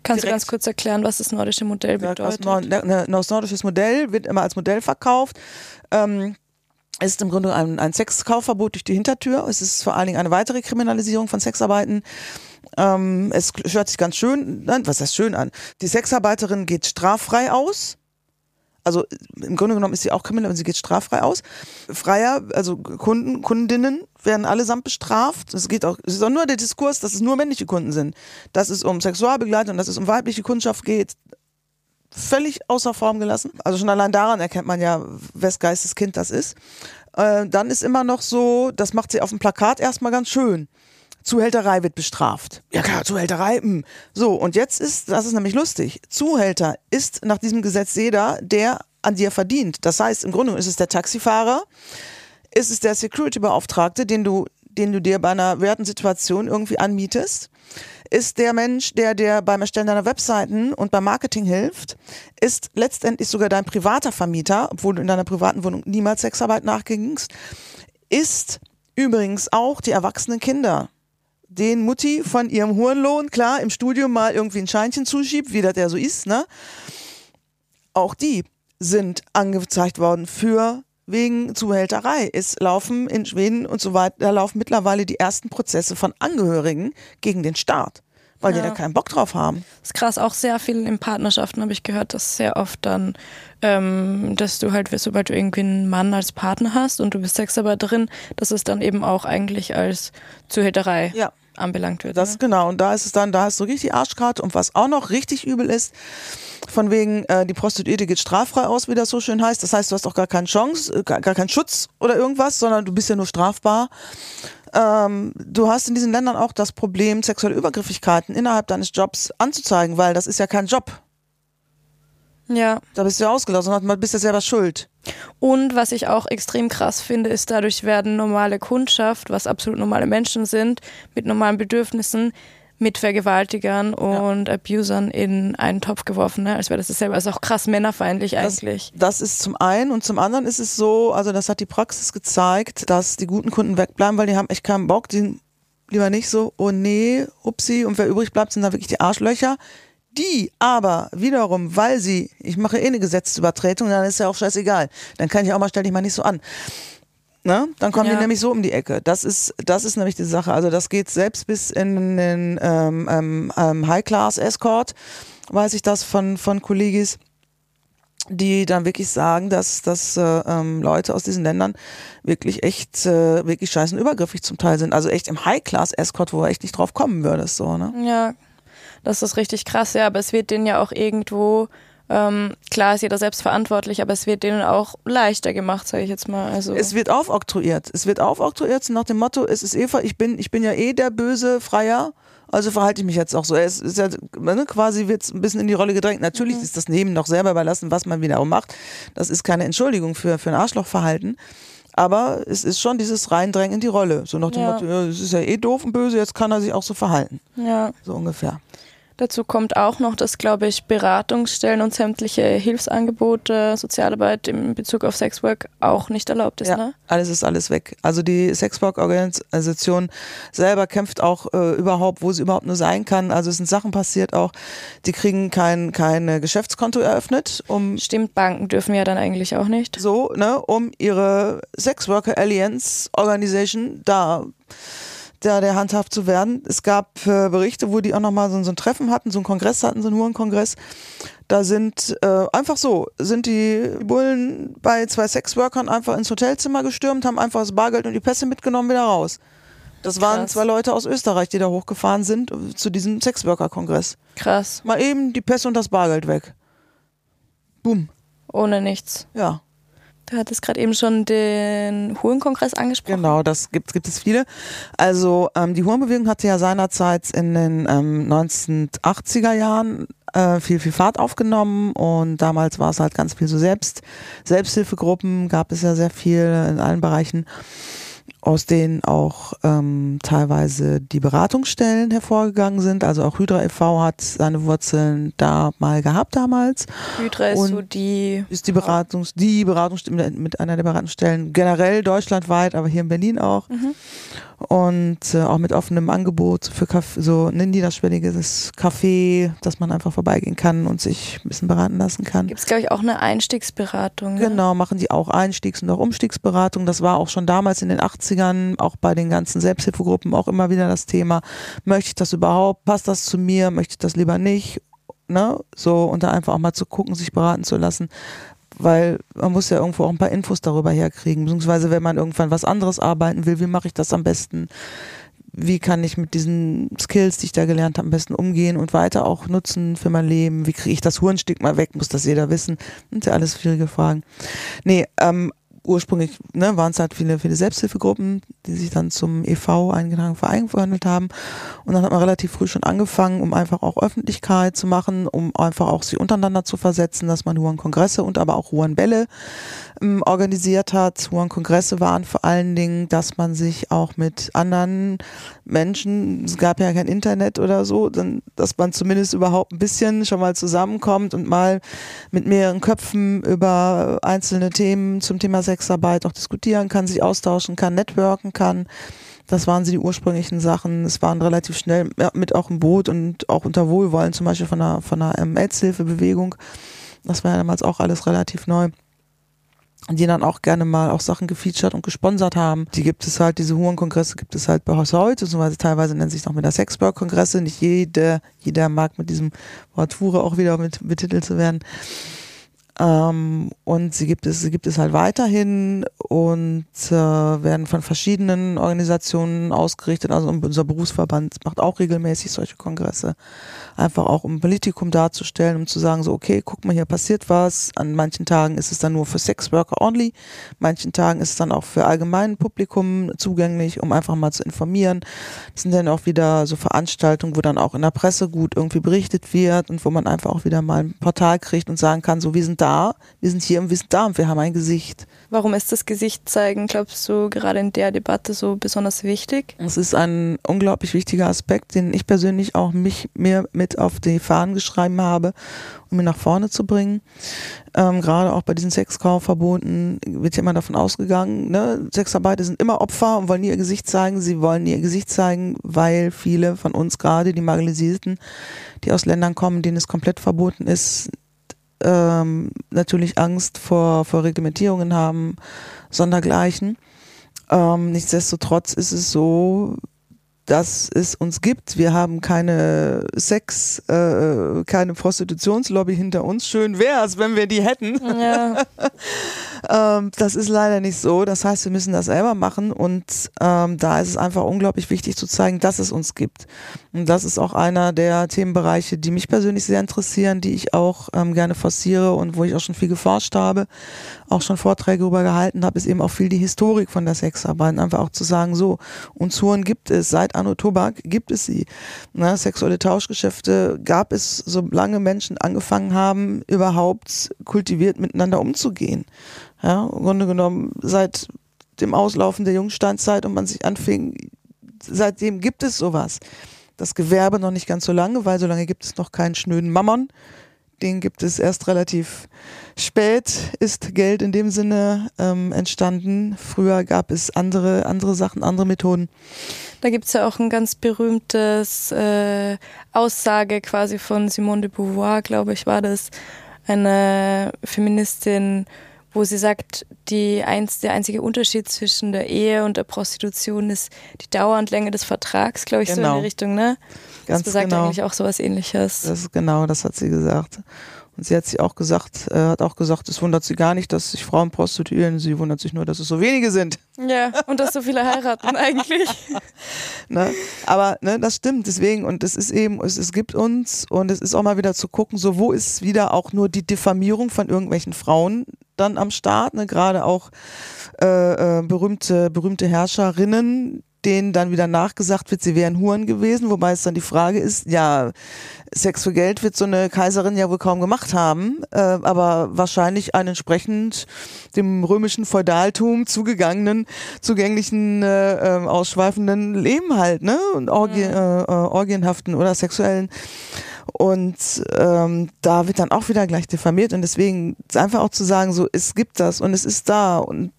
Kannst du Direkt. ganz kurz erklären, was das nordische Modell Ja, Das, bedeutet? Nord ne, ne, das nordisches Modell wird immer als Modell verkauft. Ähm, es ist im Grunde ein, ein Sexkaufverbot durch die Hintertür. Es ist vor allen Dingen eine weitere Kriminalisierung von Sexarbeiten. Ähm, es hört sich ganz schön, nein, was heißt schön an? Die Sexarbeiterin geht straffrei aus. Also im Grunde genommen ist sie auch kriminell, aber sie geht straffrei aus. Freier, also Kunden, Kundinnen werden allesamt bestraft. Es geht auch, es ist auch nur der Diskurs, dass es nur männliche Kunden sind. Dass es um Sexualbegleitung, dass es um weibliche Kundschaft geht, völlig außer Form gelassen. Also schon allein daran erkennt man ja, wes Geistes Kind das ist. Äh, dann ist immer noch so, das macht sie auf dem Plakat erstmal ganz schön. Zuhälterei wird bestraft. Ja klar, Zuhälterei. Mh. So, und jetzt ist, das ist nämlich lustig, Zuhälter ist nach diesem Gesetz jeder, der an dir verdient. Das heißt, im Grunde ist es der Taxifahrer, ist es der Security-Beauftragte, den du, den du dir bei einer werten Situation irgendwie anmietest, ist der Mensch, der dir beim Erstellen deiner Webseiten und beim Marketing hilft, ist letztendlich sogar dein privater Vermieter, obwohl du in deiner privaten Wohnung niemals Sexarbeit nachgingst, ist übrigens auch die erwachsenen Kinder, den Mutti von ihrem Hurenlohn, klar, im Studium mal irgendwie ein Scheinchen zuschiebt, wie das ja so ist, ne? Auch die sind angezeigt worden für wegen Zuhälterei. Es laufen in Schweden und so weiter, da laufen mittlerweile die ersten Prozesse von Angehörigen gegen den Staat. weil ja. die da keinen Bock drauf haben. Das ist krass, auch sehr viel in Partnerschaften habe ich gehört, dass sehr oft dann, ähm, dass du halt, sobald du irgendwie einen Mann als Partner hast und du bist Sexarbeiterin, dass es dann eben auch eigentlich als Zuhälterei ja. Anbelangt wird. Das ne? genau, und da ist es dann, da hast du richtig Arschkarte und was auch noch richtig übel ist, von wegen, äh, die Prostituierte geht straffrei aus, wie das so schön heißt. Das heißt, du hast auch gar keine Chance, äh, gar, gar keinen Schutz oder irgendwas, sondern du bist ja nur strafbar. Ähm, du hast in diesen Ländern auch das Problem, sexuelle Übergriffigkeiten innerhalb deines Jobs anzuzeigen, weil das ist ja kein Job. Ja. Da bist du ja ausgelassen und bist ja selber schuld. Und was ich auch extrem krass finde, ist, dadurch werden normale Kundschaft, was absolut normale Menschen sind, mit normalen Bedürfnissen, mit Vergewaltigern und ja. Abusern in einen Topf geworfen, ne? als wäre das dasselbe. Also auch krass männerfeindlich eigentlich. Das, das, ist zum einen und zum anderen ist es so, also das hat die Praxis gezeigt, dass die guten Kunden wegbleiben, weil die haben echt keinen Bock, die lieber nicht so, oh nee, upsi, und wer übrig bleibt, sind da wirklich die Arschlöcher. Die aber wiederum, weil sie, ich mache eh eine Gesetzesübertretung, dann ist ja auch scheißegal. Dann kann ich auch mal, stell dich mal nicht so an. Ne? Dann kommen ja. die nämlich so um die Ecke. Das ist, das ist nämlich die Sache. Also das geht selbst bis in den ähm, ähm, ähm, High-Class-Escort, weiß ich das von, von Kollegis, die dann wirklich sagen, dass, dass äh, ähm, Leute aus diesen Ländern wirklich echt, äh, wirklich scheißen übergriffig zum Teil sind. Also echt im High-Class-Escort, wo du echt nicht drauf kommen würdest. So, ne? Ja, das ist richtig krass, ja, aber es wird denen ja auch irgendwo ähm, klar ist jeder selbst verantwortlich, aber es wird denen auch leichter gemacht, sage ich jetzt mal. Also es wird aufoktroyiert. Es wird aufoktroyiert nach dem Motto, es ist Eva, ich bin, ich bin ja eh der böse Freier. Also verhalte ich mich jetzt auch so. Es ist ja ne, quasi wird ein bisschen in die Rolle gedrängt. Natürlich mhm. ist das Leben noch selber überlassen, was man wiederum macht. Das ist keine Entschuldigung für, für ein Arschlochverhalten. Aber es ist schon dieses Reindrängen in die Rolle. So nach dem ja. Motto, es ist ja eh doof und böse, jetzt kann er sich auch so verhalten. Ja. So ungefähr. Dazu kommt auch noch, dass, glaube ich, Beratungsstellen und sämtliche Hilfsangebote, Sozialarbeit in Bezug auf Sexwork auch nicht erlaubt ist. Ja, ne? alles ist alles weg. Also die Sexwork-Organisation selber kämpft auch äh, überhaupt, wo sie überhaupt nur sein kann. Also es sind Sachen passiert auch, die kriegen kein, kein Geschäftskonto eröffnet. Um Stimmt, Banken dürfen ja dann eigentlich auch nicht. So, ne, um ihre Sexworker Alliance Organisation da da der handhaft zu werden. Es gab äh, Berichte, wo die auch nochmal so, so ein Treffen hatten, so einen Kongress hatten, so einen Hurenkongress. Da sind äh, einfach so, sind die Bullen bei zwei Sexworkern einfach ins Hotelzimmer gestürmt, haben einfach das Bargeld und die Pässe mitgenommen, wieder raus. Das waren Krass. zwei Leute aus Österreich, die da hochgefahren sind äh, zu diesem Sexworker-Kongress. Krass. Mal eben die Pässe und das Bargeld weg. Boom. Ohne nichts. Ja. Du hattest gerade eben schon den Hurenkongress angesprochen. Genau, das gibt, gibt es viele. Also ähm, die Hurenbewegung hatte ja seinerzeit in den ähm, 1980er Jahren äh, viel, viel Fahrt aufgenommen und damals war es halt ganz viel so Selbst, Selbsthilfegruppen, gab es ja sehr viel in allen Bereichen aus denen auch ähm, teilweise die Beratungsstellen hervorgegangen sind. Also auch Hydra e.V. hat seine Wurzeln da mal gehabt damals. Hydra ist so die ist die Beratungs die Beratungsstelle mit einer der Beratungsstellen generell deutschlandweit, aber hier in Berlin auch. Mhm und äh, auch mit offenem Angebot für Kaffee, so ein niederschwelliges Café, dass man einfach vorbeigehen kann und sich ein bisschen beraten lassen kann. Gibt es, glaube ich, auch eine Einstiegsberatung. Ne? Genau, machen die auch Einstiegs- und auch Umstiegsberatung. Das war auch schon damals in den 80ern, auch bei den ganzen Selbsthilfegruppen auch immer wieder das Thema. Möchte ich das überhaupt? Passt das zu mir? Möchte ich das lieber nicht? Ne? So, und da einfach auch mal zu gucken, sich beraten zu lassen weil man muss ja irgendwo auch ein paar Infos darüber herkriegen, beziehungsweise wenn man irgendwann was anderes arbeiten will, wie mache ich das am besten? Wie kann ich mit diesen Skills, die ich da gelernt habe, am besten umgehen und weiter auch nutzen für mein Leben? Wie kriege ich das Hurenstück mal weg? Muss das jeder wissen? Das sind ja alles schwierige Fragen. Nee, ähm, ursprünglich ne, waren es halt viele, viele Selbsthilfegruppen, die sich dann zum EV eingetragen Verein verhandelt haben. Und dann hat man relativ früh schon angefangen, um einfach auch Öffentlichkeit zu machen, um einfach auch sie untereinander zu versetzen, dass man Huan-Kongresse und aber auch Huan-Bälle ähm, organisiert hat. Huan-Kongresse waren vor allen Dingen, dass man sich auch mit anderen Menschen, es gab ja kein Internet oder so, dann, dass man zumindest überhaupt ein bisschen schon mal zusammenkommt und mal mit mehreren Köpfen über einzelne Themen zum Thema Sexarbeit auch diskutieren kann, sich austauschen kann, networken kann. Das waren sie die ursprünglichen Sachen. Es waren relativ schnell mit auch im Boot und auch unter Wohlwollen, zum Beispiel von der, von der ähm, AIDS-Hilfebewegung. Das war ja damals auch alles relativ neu. Die dann auch gerne mal auch Sachen gefeatured und gesponsert haben. Die gibt es halt, diese Hurenkongresse gibt es halt bei heute, beziehungsweise teilweise nennt sich noch mit der Sexburg-Kongresse. Nicht jeder, jeder mag mit diesem Wort Hure auch wieder mit betitelt zu werden. Ähm, und sie gibt es, sie gibt es halt weiterhin und äh, werden von verschiedenen Organisationen ausgerichtet. Also unser Berufsverband macht auch regelmäßig solche Kongresse. Einfach auch um Politikum darzustellen, um zu sagen, so, okay, guck mal, hier passiert was. An manchen Tagen ist es dann nur für Sexworker only. Manchen Tagen ist es dann auch für allgemein Publikum zugänglich, um einfach mal zu informieren. Das sind dann auch wieder so Veranstaltungen, wo dann auch in der Presse gut irgendwie berichtet wird und wo man einfach auch wieder mal ein Portal kriegt und sagen kann, so, wir sind da wir sind hier und wir sind da und wir haben ein Gesicht. Warum ist das Gesicht zeigen, glaubst du, gerade in der Debatte so besonders wichtig? Es ist ein unglaublich wichtiger Aspekt, den ich persönlich auch mich mir mit auf die Fahnen geschrieben habe, um ihn nach vorne zu bringen. Ähm, gerade auch bei diesen Sexkaufverboten wird ja immer davon ausgegangen, ne? Sexarbeiter sind immer Opfer und wollen ihr Gesicht zeigen. Sie wollen ihr Gesicht zeigen, weil viele von uns gerade, die Marginalisierten, die aus Ländern kommen, denen es komplett verboten ist, ähm, natürlich Angst vor, vor Reglementierungen haben, sondergleichen. Ähm, nichtsdestotrotz ist es so, dass es uns gibt. Wir haben keine Sex, äh, keine Prostitutionslobby hinter uns. Schön wäre es, wenn wir die hätten. Ja. ähm, das ist leider nicht so. Das heißt, wir müssen das selber machen und ähm, da ist es einfach unglaublich wichtig zu zeigen, dass es uns gibt. Und das ist auch einer der Themenbereiche, die mich persönlich sehr interessieren, die ich auch ähm, gerne forciere und wo ich auch schon viel geforscht habe, auch schon Vorträge darüber gehalten habe, ist eben auch viel die Historik von der Sexarbeit. Einfach auch zu sagen, so, uns Huren gibt es seit Anno Tobak gibt es sie. Ne, sexuelle Tauschgeschäfte gab es, solange Menschen angefangen haben, überhaupt kultiviert miteinander umzugehen. Ja, im Grunde genommen seit dem Auslaufen der Jungsteinzeit und man sich anfing, seitdem gibt es sowas. Das Gewerbe noch nicht ganz so lange, weil so lange gibt es noch keinen schnöden Mammon den gibt es erst relativ spät, ist Geld in dem Sinne ähm, entstanden. Früher gab es andere, andere Sachen, andere Methoden. Da gibt es ja auch ein ganz berühmtes äh, Aussage quasi von Simone de Beauvoir, glaube ich, war das. Eine Feministin, wo sie sagt, die eins, der einzige Unterschied zwischen der Ehe und der Prostitution ist die Dauer und Länge des Vertrags, glaube ich, genau. so in die genau. Richtung, ne? Ganz das besagt genau. eigentlich auch sowas ähnliches. Das ist genau, das hat sie gesagt. Und sie hat sie auch gesagt, äh, hat auch gesagt, es wundert sie gar nicht, dass sich Frauen prostituieren. Sie wundert sich nur, dass es so wenige sind. Ja, und dass so viele heiraten eigentlich. ne? Aber ne, das stimmt. Deswegen, und es ist eben, es, es gibt uns und es ist auch mal wieder zu gucken, so wo ist wieder auch nur die Diffamierung von irgendwelchen Frauen dann am Start, ne? gerade auch äh, äh, berühmte, berühmte Herrscherinnen, denen dann wieder nachgesagt wird, sie wären Huren gewesen, wobei es dann die Frage ist, ja, Sex für Geld wird so eine Kaiserin ja wohl kaum gemacht haben, äh, aber wahrscheinlich ein entsprechend dem römischen Feudaltum zugegangenen, zugänglichen, äh, äh, ausschweifenden Leben halt, ne? Und Orgie, mhm. äh, äh, orgienhaften oder sexuellen. Und ähm, da wird dann auch wieder gleich diffamiert und deswegen einfach auch zu sagen, so, es gibt das und es ist da und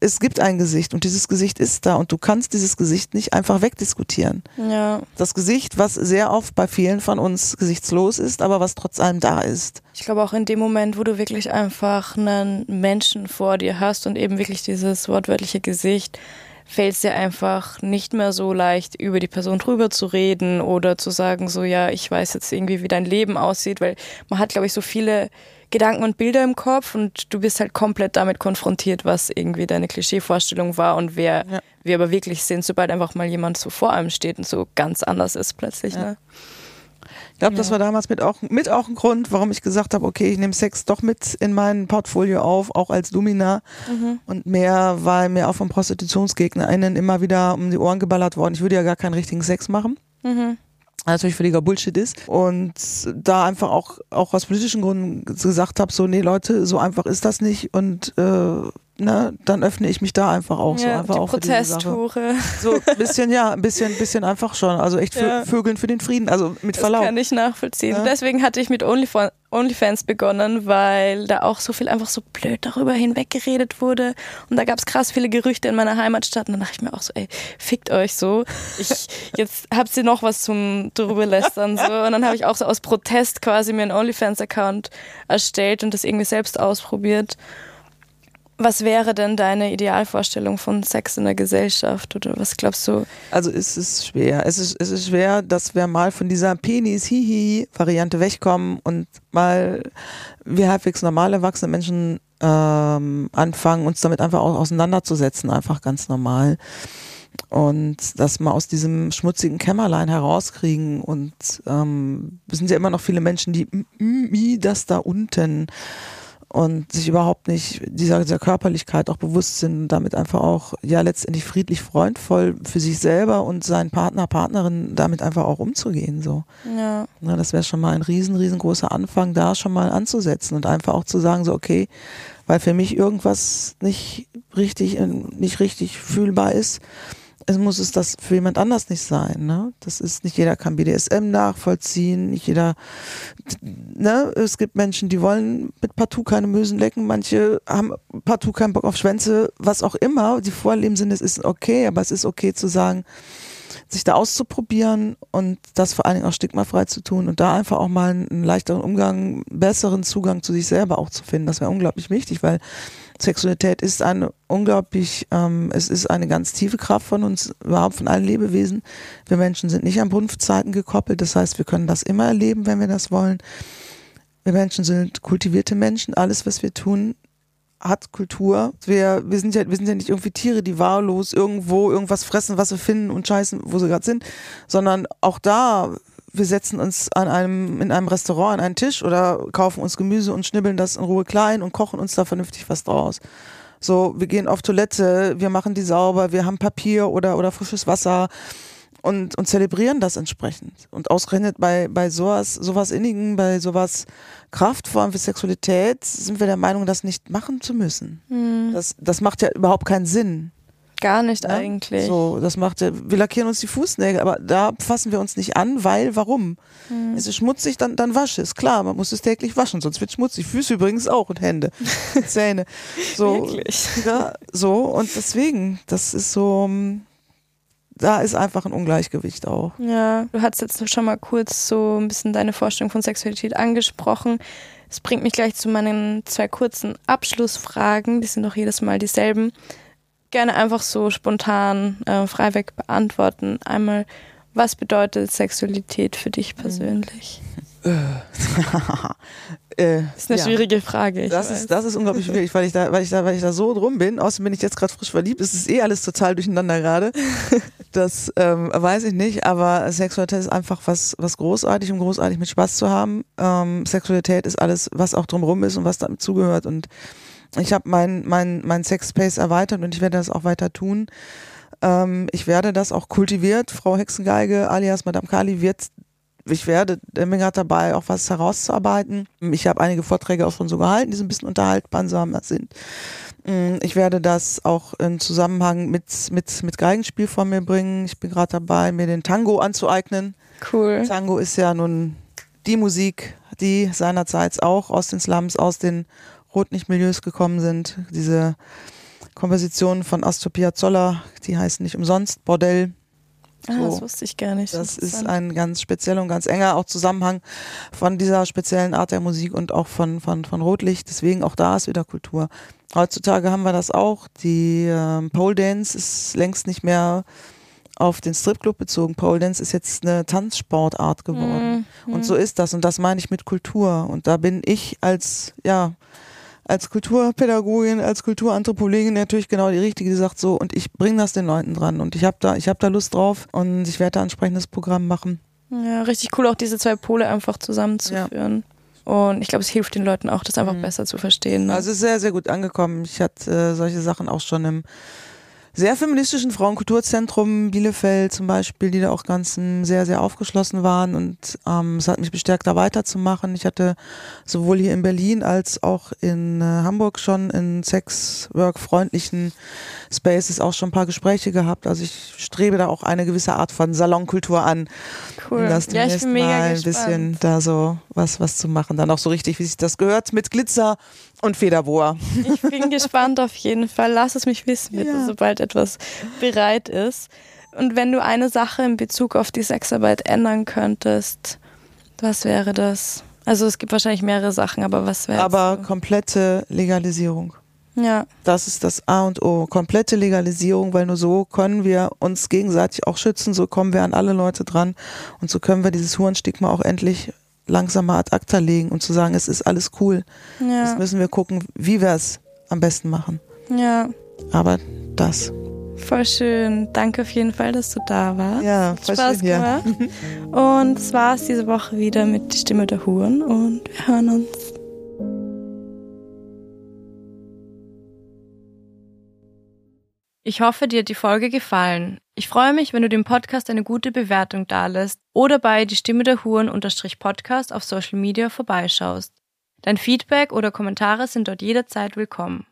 es gibt ein Gesicht und dieses Gesicht ist da und du kannst dieses Gesicht nicht einfach wegdiskutieren. Ja. Das Gesicht, was sehr oft bei vielen von uns gesichtslos ist, aber was trotz allem da ist. Ich glaube auch in dem Moment, wo du wirklich einfach einen Menschen vor dir hast und eben wirklich dieses wortwörtliche Gesicht, fällt es dir einfach nicht mehr so leicht, über die Person drüber zu reden oder zu sagen, so ja, ich weiß jetzt irgendwie, wie dein Leben aussieht, weil man hat, glaube ich, so viele Gedanken und Bilder im Kopf und du bist halt komplett damit konfrontiert, was irgendwie deine Klischeevorstellung war und wer ja. wir aber wirklich sind, sobald einfach mal jemand so vor einem steht und so ganz anders ist plötzlich. Ja. Ne? Ich glaube, ja. das war damals mit auch, mit auch ein Grund, warum ich gesagt habe, okay, ich nehme Sex doch mit in mein Portfolio auf, auch als Domina. Mhm. Und mehr, weil mir auch von ProstitutionsgegnerInnen immer wieder um die Ohren geballert worden, ich würde ja gar keinen richtigen Sex machen. Mhm natürlich völliger Bullshit ist und da einfach auch auch aus politischen Gründen gesagt habe so nee Leute so einfach ist das nicht und äh, ne, dann öffne ich mich da einfach auch ja, so einfach die auch Protesthure. So ein bisschen, ja, ein bisschen, bisschen einfach schon. Also echt ja. Vögeln für den Frieden, also mit Verlaub. Das kann ich nachvollziehen. Ja. Deswegen hatte ich mit OnlyFans, OnlyFans begonnen, weil da auch so viel einfach so blöd darüber hinweggeredet wurde. Und da gab es krass viele Gerüchte in meiner Heimatstadt. Und dann dachte ich mir auch so, ey, fickt euch so. Ich, jetzt habt ihr noch was zum drüber lästern. So. Und dann habe ich auch so aus Protest quasi mir einen OnlyFans-Account erstellt und das irgendwie selbst ausprobiert. Was wäre denn deine Idealvorstellung von Sex in der Gesellschaft oder was glaubst du? Also es ist schwer. Es ist, es ist schwer, dass wir mal von dieser Penis-Hihi-Variante wegkommen und mal wir halbwegs normal erwachsene Menschen ähm, anfangen, uns damit einfach auch auseinanderzusetzen, einfach ganz normal. Und das mal aus diesem schmutzigen Kämmerlein herauskriegen. Und ähm, es sind ja immer noch viele Menschen, die wie das da unten und sich überhaupt nicht dieser, dieser Körperlichkeit auch bewusst sind und damit einfach auch ja letztendlich friedlich, freundvoll für sich selber und seinen Partner, Partnerin damit einfach auch umzugehen. So. Ja. Na, das wäre schon mal ein riesen, riesengroßer Anfang, da schon mal anzusetzen und einfach auch zu sagen, so okay, weil für mich irgendwas nicht richtig, nicht richtig fühlbar ist, es muss es das für jemand anders nicht sein. Ne? Das ist nicht jeder kann BDSM nachvollziehen, nicht jeder. Ne? Es gibt Menschen, die wollen mit Partout keine Mösen lecken, manche haben Partout keinen Bock auf Schwänze, was auch immer. Die Vorleben sind, es ist okay, aber es ist okay zu sagen, sich da auszuprobieren und das vor allen Dingen auch stigmafrei zu tun und da einfach auch mal einen leichteren Umgang, besseren Zugang zu sich selber auch zu finden. Das wäre unglaublich wichtig, weil Sexualität ist eine unglaublich, ähm, es ist eine ganz tiefe Kraft von uns, überhaupt von allen Lebewesen. Wir Menschen sind nicht an Brunftzeiten gekoppelt, das heißt, wir können das immer erleben, wenn wir das wollen. Wir Menschen sind kultivierte Menschen, alles, was wir tun, hat Kultur. Wir, wir, sind ja, wir sind ja nicht irgendwie Tiere, die wahllos irgendwo irgendwas fressen, was sie finden und scheißen, wo sie gerade sind, sondern auch da wir setzen uns an einem, in einem Restaurant an einen Tisch oder kaufen uns Gemüse und schnibbeln das in Ruhe klein und kochen uns da vernünftig was draus. So, wir gehen auf Toilette, wir machen die sauber, wir haben Papier oder, oder frisches Wasser und, und zelebrieren das entsprechend. Und ausgerechnet bei, bei sowas, sowas Innigen, bei sowas Kraftform wie Sexualität sind wir der Meinung, das nicht machen zu müssen. Mhm. Das, das macht ja überhaupt keinen Sinn. Gar nicht Ja? eigentlich. So, das macht wir lackieren uns die Fußnägel, aber da fassen wir uns nicht an, weil, warum? Hm. Es ist schmutzig, dann, dann wasche es. Klar, man muss es täglich waschen, sonst wird schmutzig. Füße übrigens auch und Hände, Zähne. So, Wirklich. ja, so, und deswegen, das ist so, mm, da ist einfach ein Ungleichgewicht auch. Ja, du hast jetzt schon mal kurz so ein bisschen deine Vorstellung von Sexualität angesprochen. Das bringt mich gleich zu meinen zwei kurzen Abschlussfragen. Die sind doch jedes Mal dieselben. Gerne einfach so spontan, äh, freiweg beantworten. Einmal, was bedeutet Sexualität für dich persönlich? äh, Das ist eine ja. schwierige Frage. Ich Das weiß. ist, das ist unglaublich schwierig, weil ich da, weil ich da, weil ich da so drum bin. Außerdem bin ich jetzt gerade frisch verliebt. Es ist eh alles total durcheinander gerade. Das ähm, weiß ich nicht, aber Sexualität ist einfach was, was großartig und großartig mit Spaß zu haben. Ähm, Sexualität ist alles, was auch drumherum ist und was damit zugehört. Und ich habe mein, mein, mein Sexspace erweitert und ich werde das auch weiter tun. Ähm, ich werde das auch kultiviert. Frau Hexengeige alias Madame Kali wird ich werde Menge hat dabei, auch was herauszuarbeiten. Ich habe einige Vorträge auch schon so gehalten, die so ein bisschen unterhaltsamer sind. Mm, Ich werde das auch im Zusammenhang mit, mit, mit Geigenspiel von mir bringen. Ich bin gerade dabei, mir den Tango anzueignen. cool. Tango ist ja nun die Musik, die seinerzeit auch aus den Slums, aus den Rotlichtmilieus gekommen sind. Diese Kompositionen von Astor Piazzolla, die heißen nicht umsonst Bordell. Ah, So. das wusste ich gar nicht. Das ist ein ganz spezieller und ganz enger auch Zusammenhang von dieser speziellen Art der Musik und auch von, von, von Rotlicht. Deswegen auch da ist wieder Kultur. Heutzutage haben wir das auch. Die ähm, Pole Dance ist längst nicht mehr auf den Stripclub bezogen. Pole Dance ist jetzt eine Tanzsportart geworden. Mhm. Und so ist das. Und das meine ich mit Kultur. Und da bin ich als, ja, als Kulturpädagogin, als Kulturanthropologin natürlich genau die richtige, die sagt so, und ich bringe das den Leuten dran. Und ich habe da, ich habe da Lust drauf und ich werde da ein entsprechendes Programm machen. Ja, richtig cool, auch diese zwei Pole einfach zusammenzuführen. Und ich glaube, es hilft den Leuten auch, das einfach Mhm. besser zu verstehen. Ne? Also es ist sehr, sehr gut angekommen. Ich hatte äh, solche Sachen auch schon im sehr feministischen Frauenkulturzentrum Bielefeld zum Beispiel, die da auch ganz ähm, sehr, sehr aufgeschlossen waren und ähm, es hat mich bestärkt, da weiterzumachen. Ich hatte sowohl hier in Berlin als auch in äh, Hamburg schon in Sexwork-freundlichen Spaces auch schon ein paar Gespräche gehabt. Also ich strebe da auch eine gewisse Art von Salonkultur an, cool. um das ja, ich bin mega mal ein gespannt. bisschen da so was, was zu machen. Dann auch so richtig, wie sich das gehört, mit Glitzer und Federboa. Ich bin gespannt auf jeden Fall. Lass es mich wissen, Ja. sobald etwas bereit ist. Und wenn du eine Sache in Bezug auf die Sexarbeit ändern könntest, was wäre das? Also es gibt wahrscheinlich mehrere Sachen, aber was wäre Aber komplette Legalisierung. Ja. Das ist das A und O. Komplette Legalisierung, weil nur so können wir uns gegenseitig auch schützen, so kommen wir an alle Leute dran und so können wir dieses Hurenstigma auch endlich langsam mal ad acta legen und zu sagen, es ist alles cool. Ja. Jetzt müssen wir gucken, wie wir es am besten machen. Ja. Aber das. Voll schön. Danke auf jeden Fall, dass du da warst. Ja, voll Spaß schön, ja. gemacht. Und das war es diese Woche wieder mit Die Stimme der Huren und wir hören uns. Ich hoffe, dir hat die Folge gefallen. Ich freue mich, wenn du dem Podcast eine gute Bewertung dalässt oder bei die Stimme der Huren unterstrich Podcast auf Social Media vorbeischaust. Dein Feedback oder Kommentare sind dort jederzeit willkommen.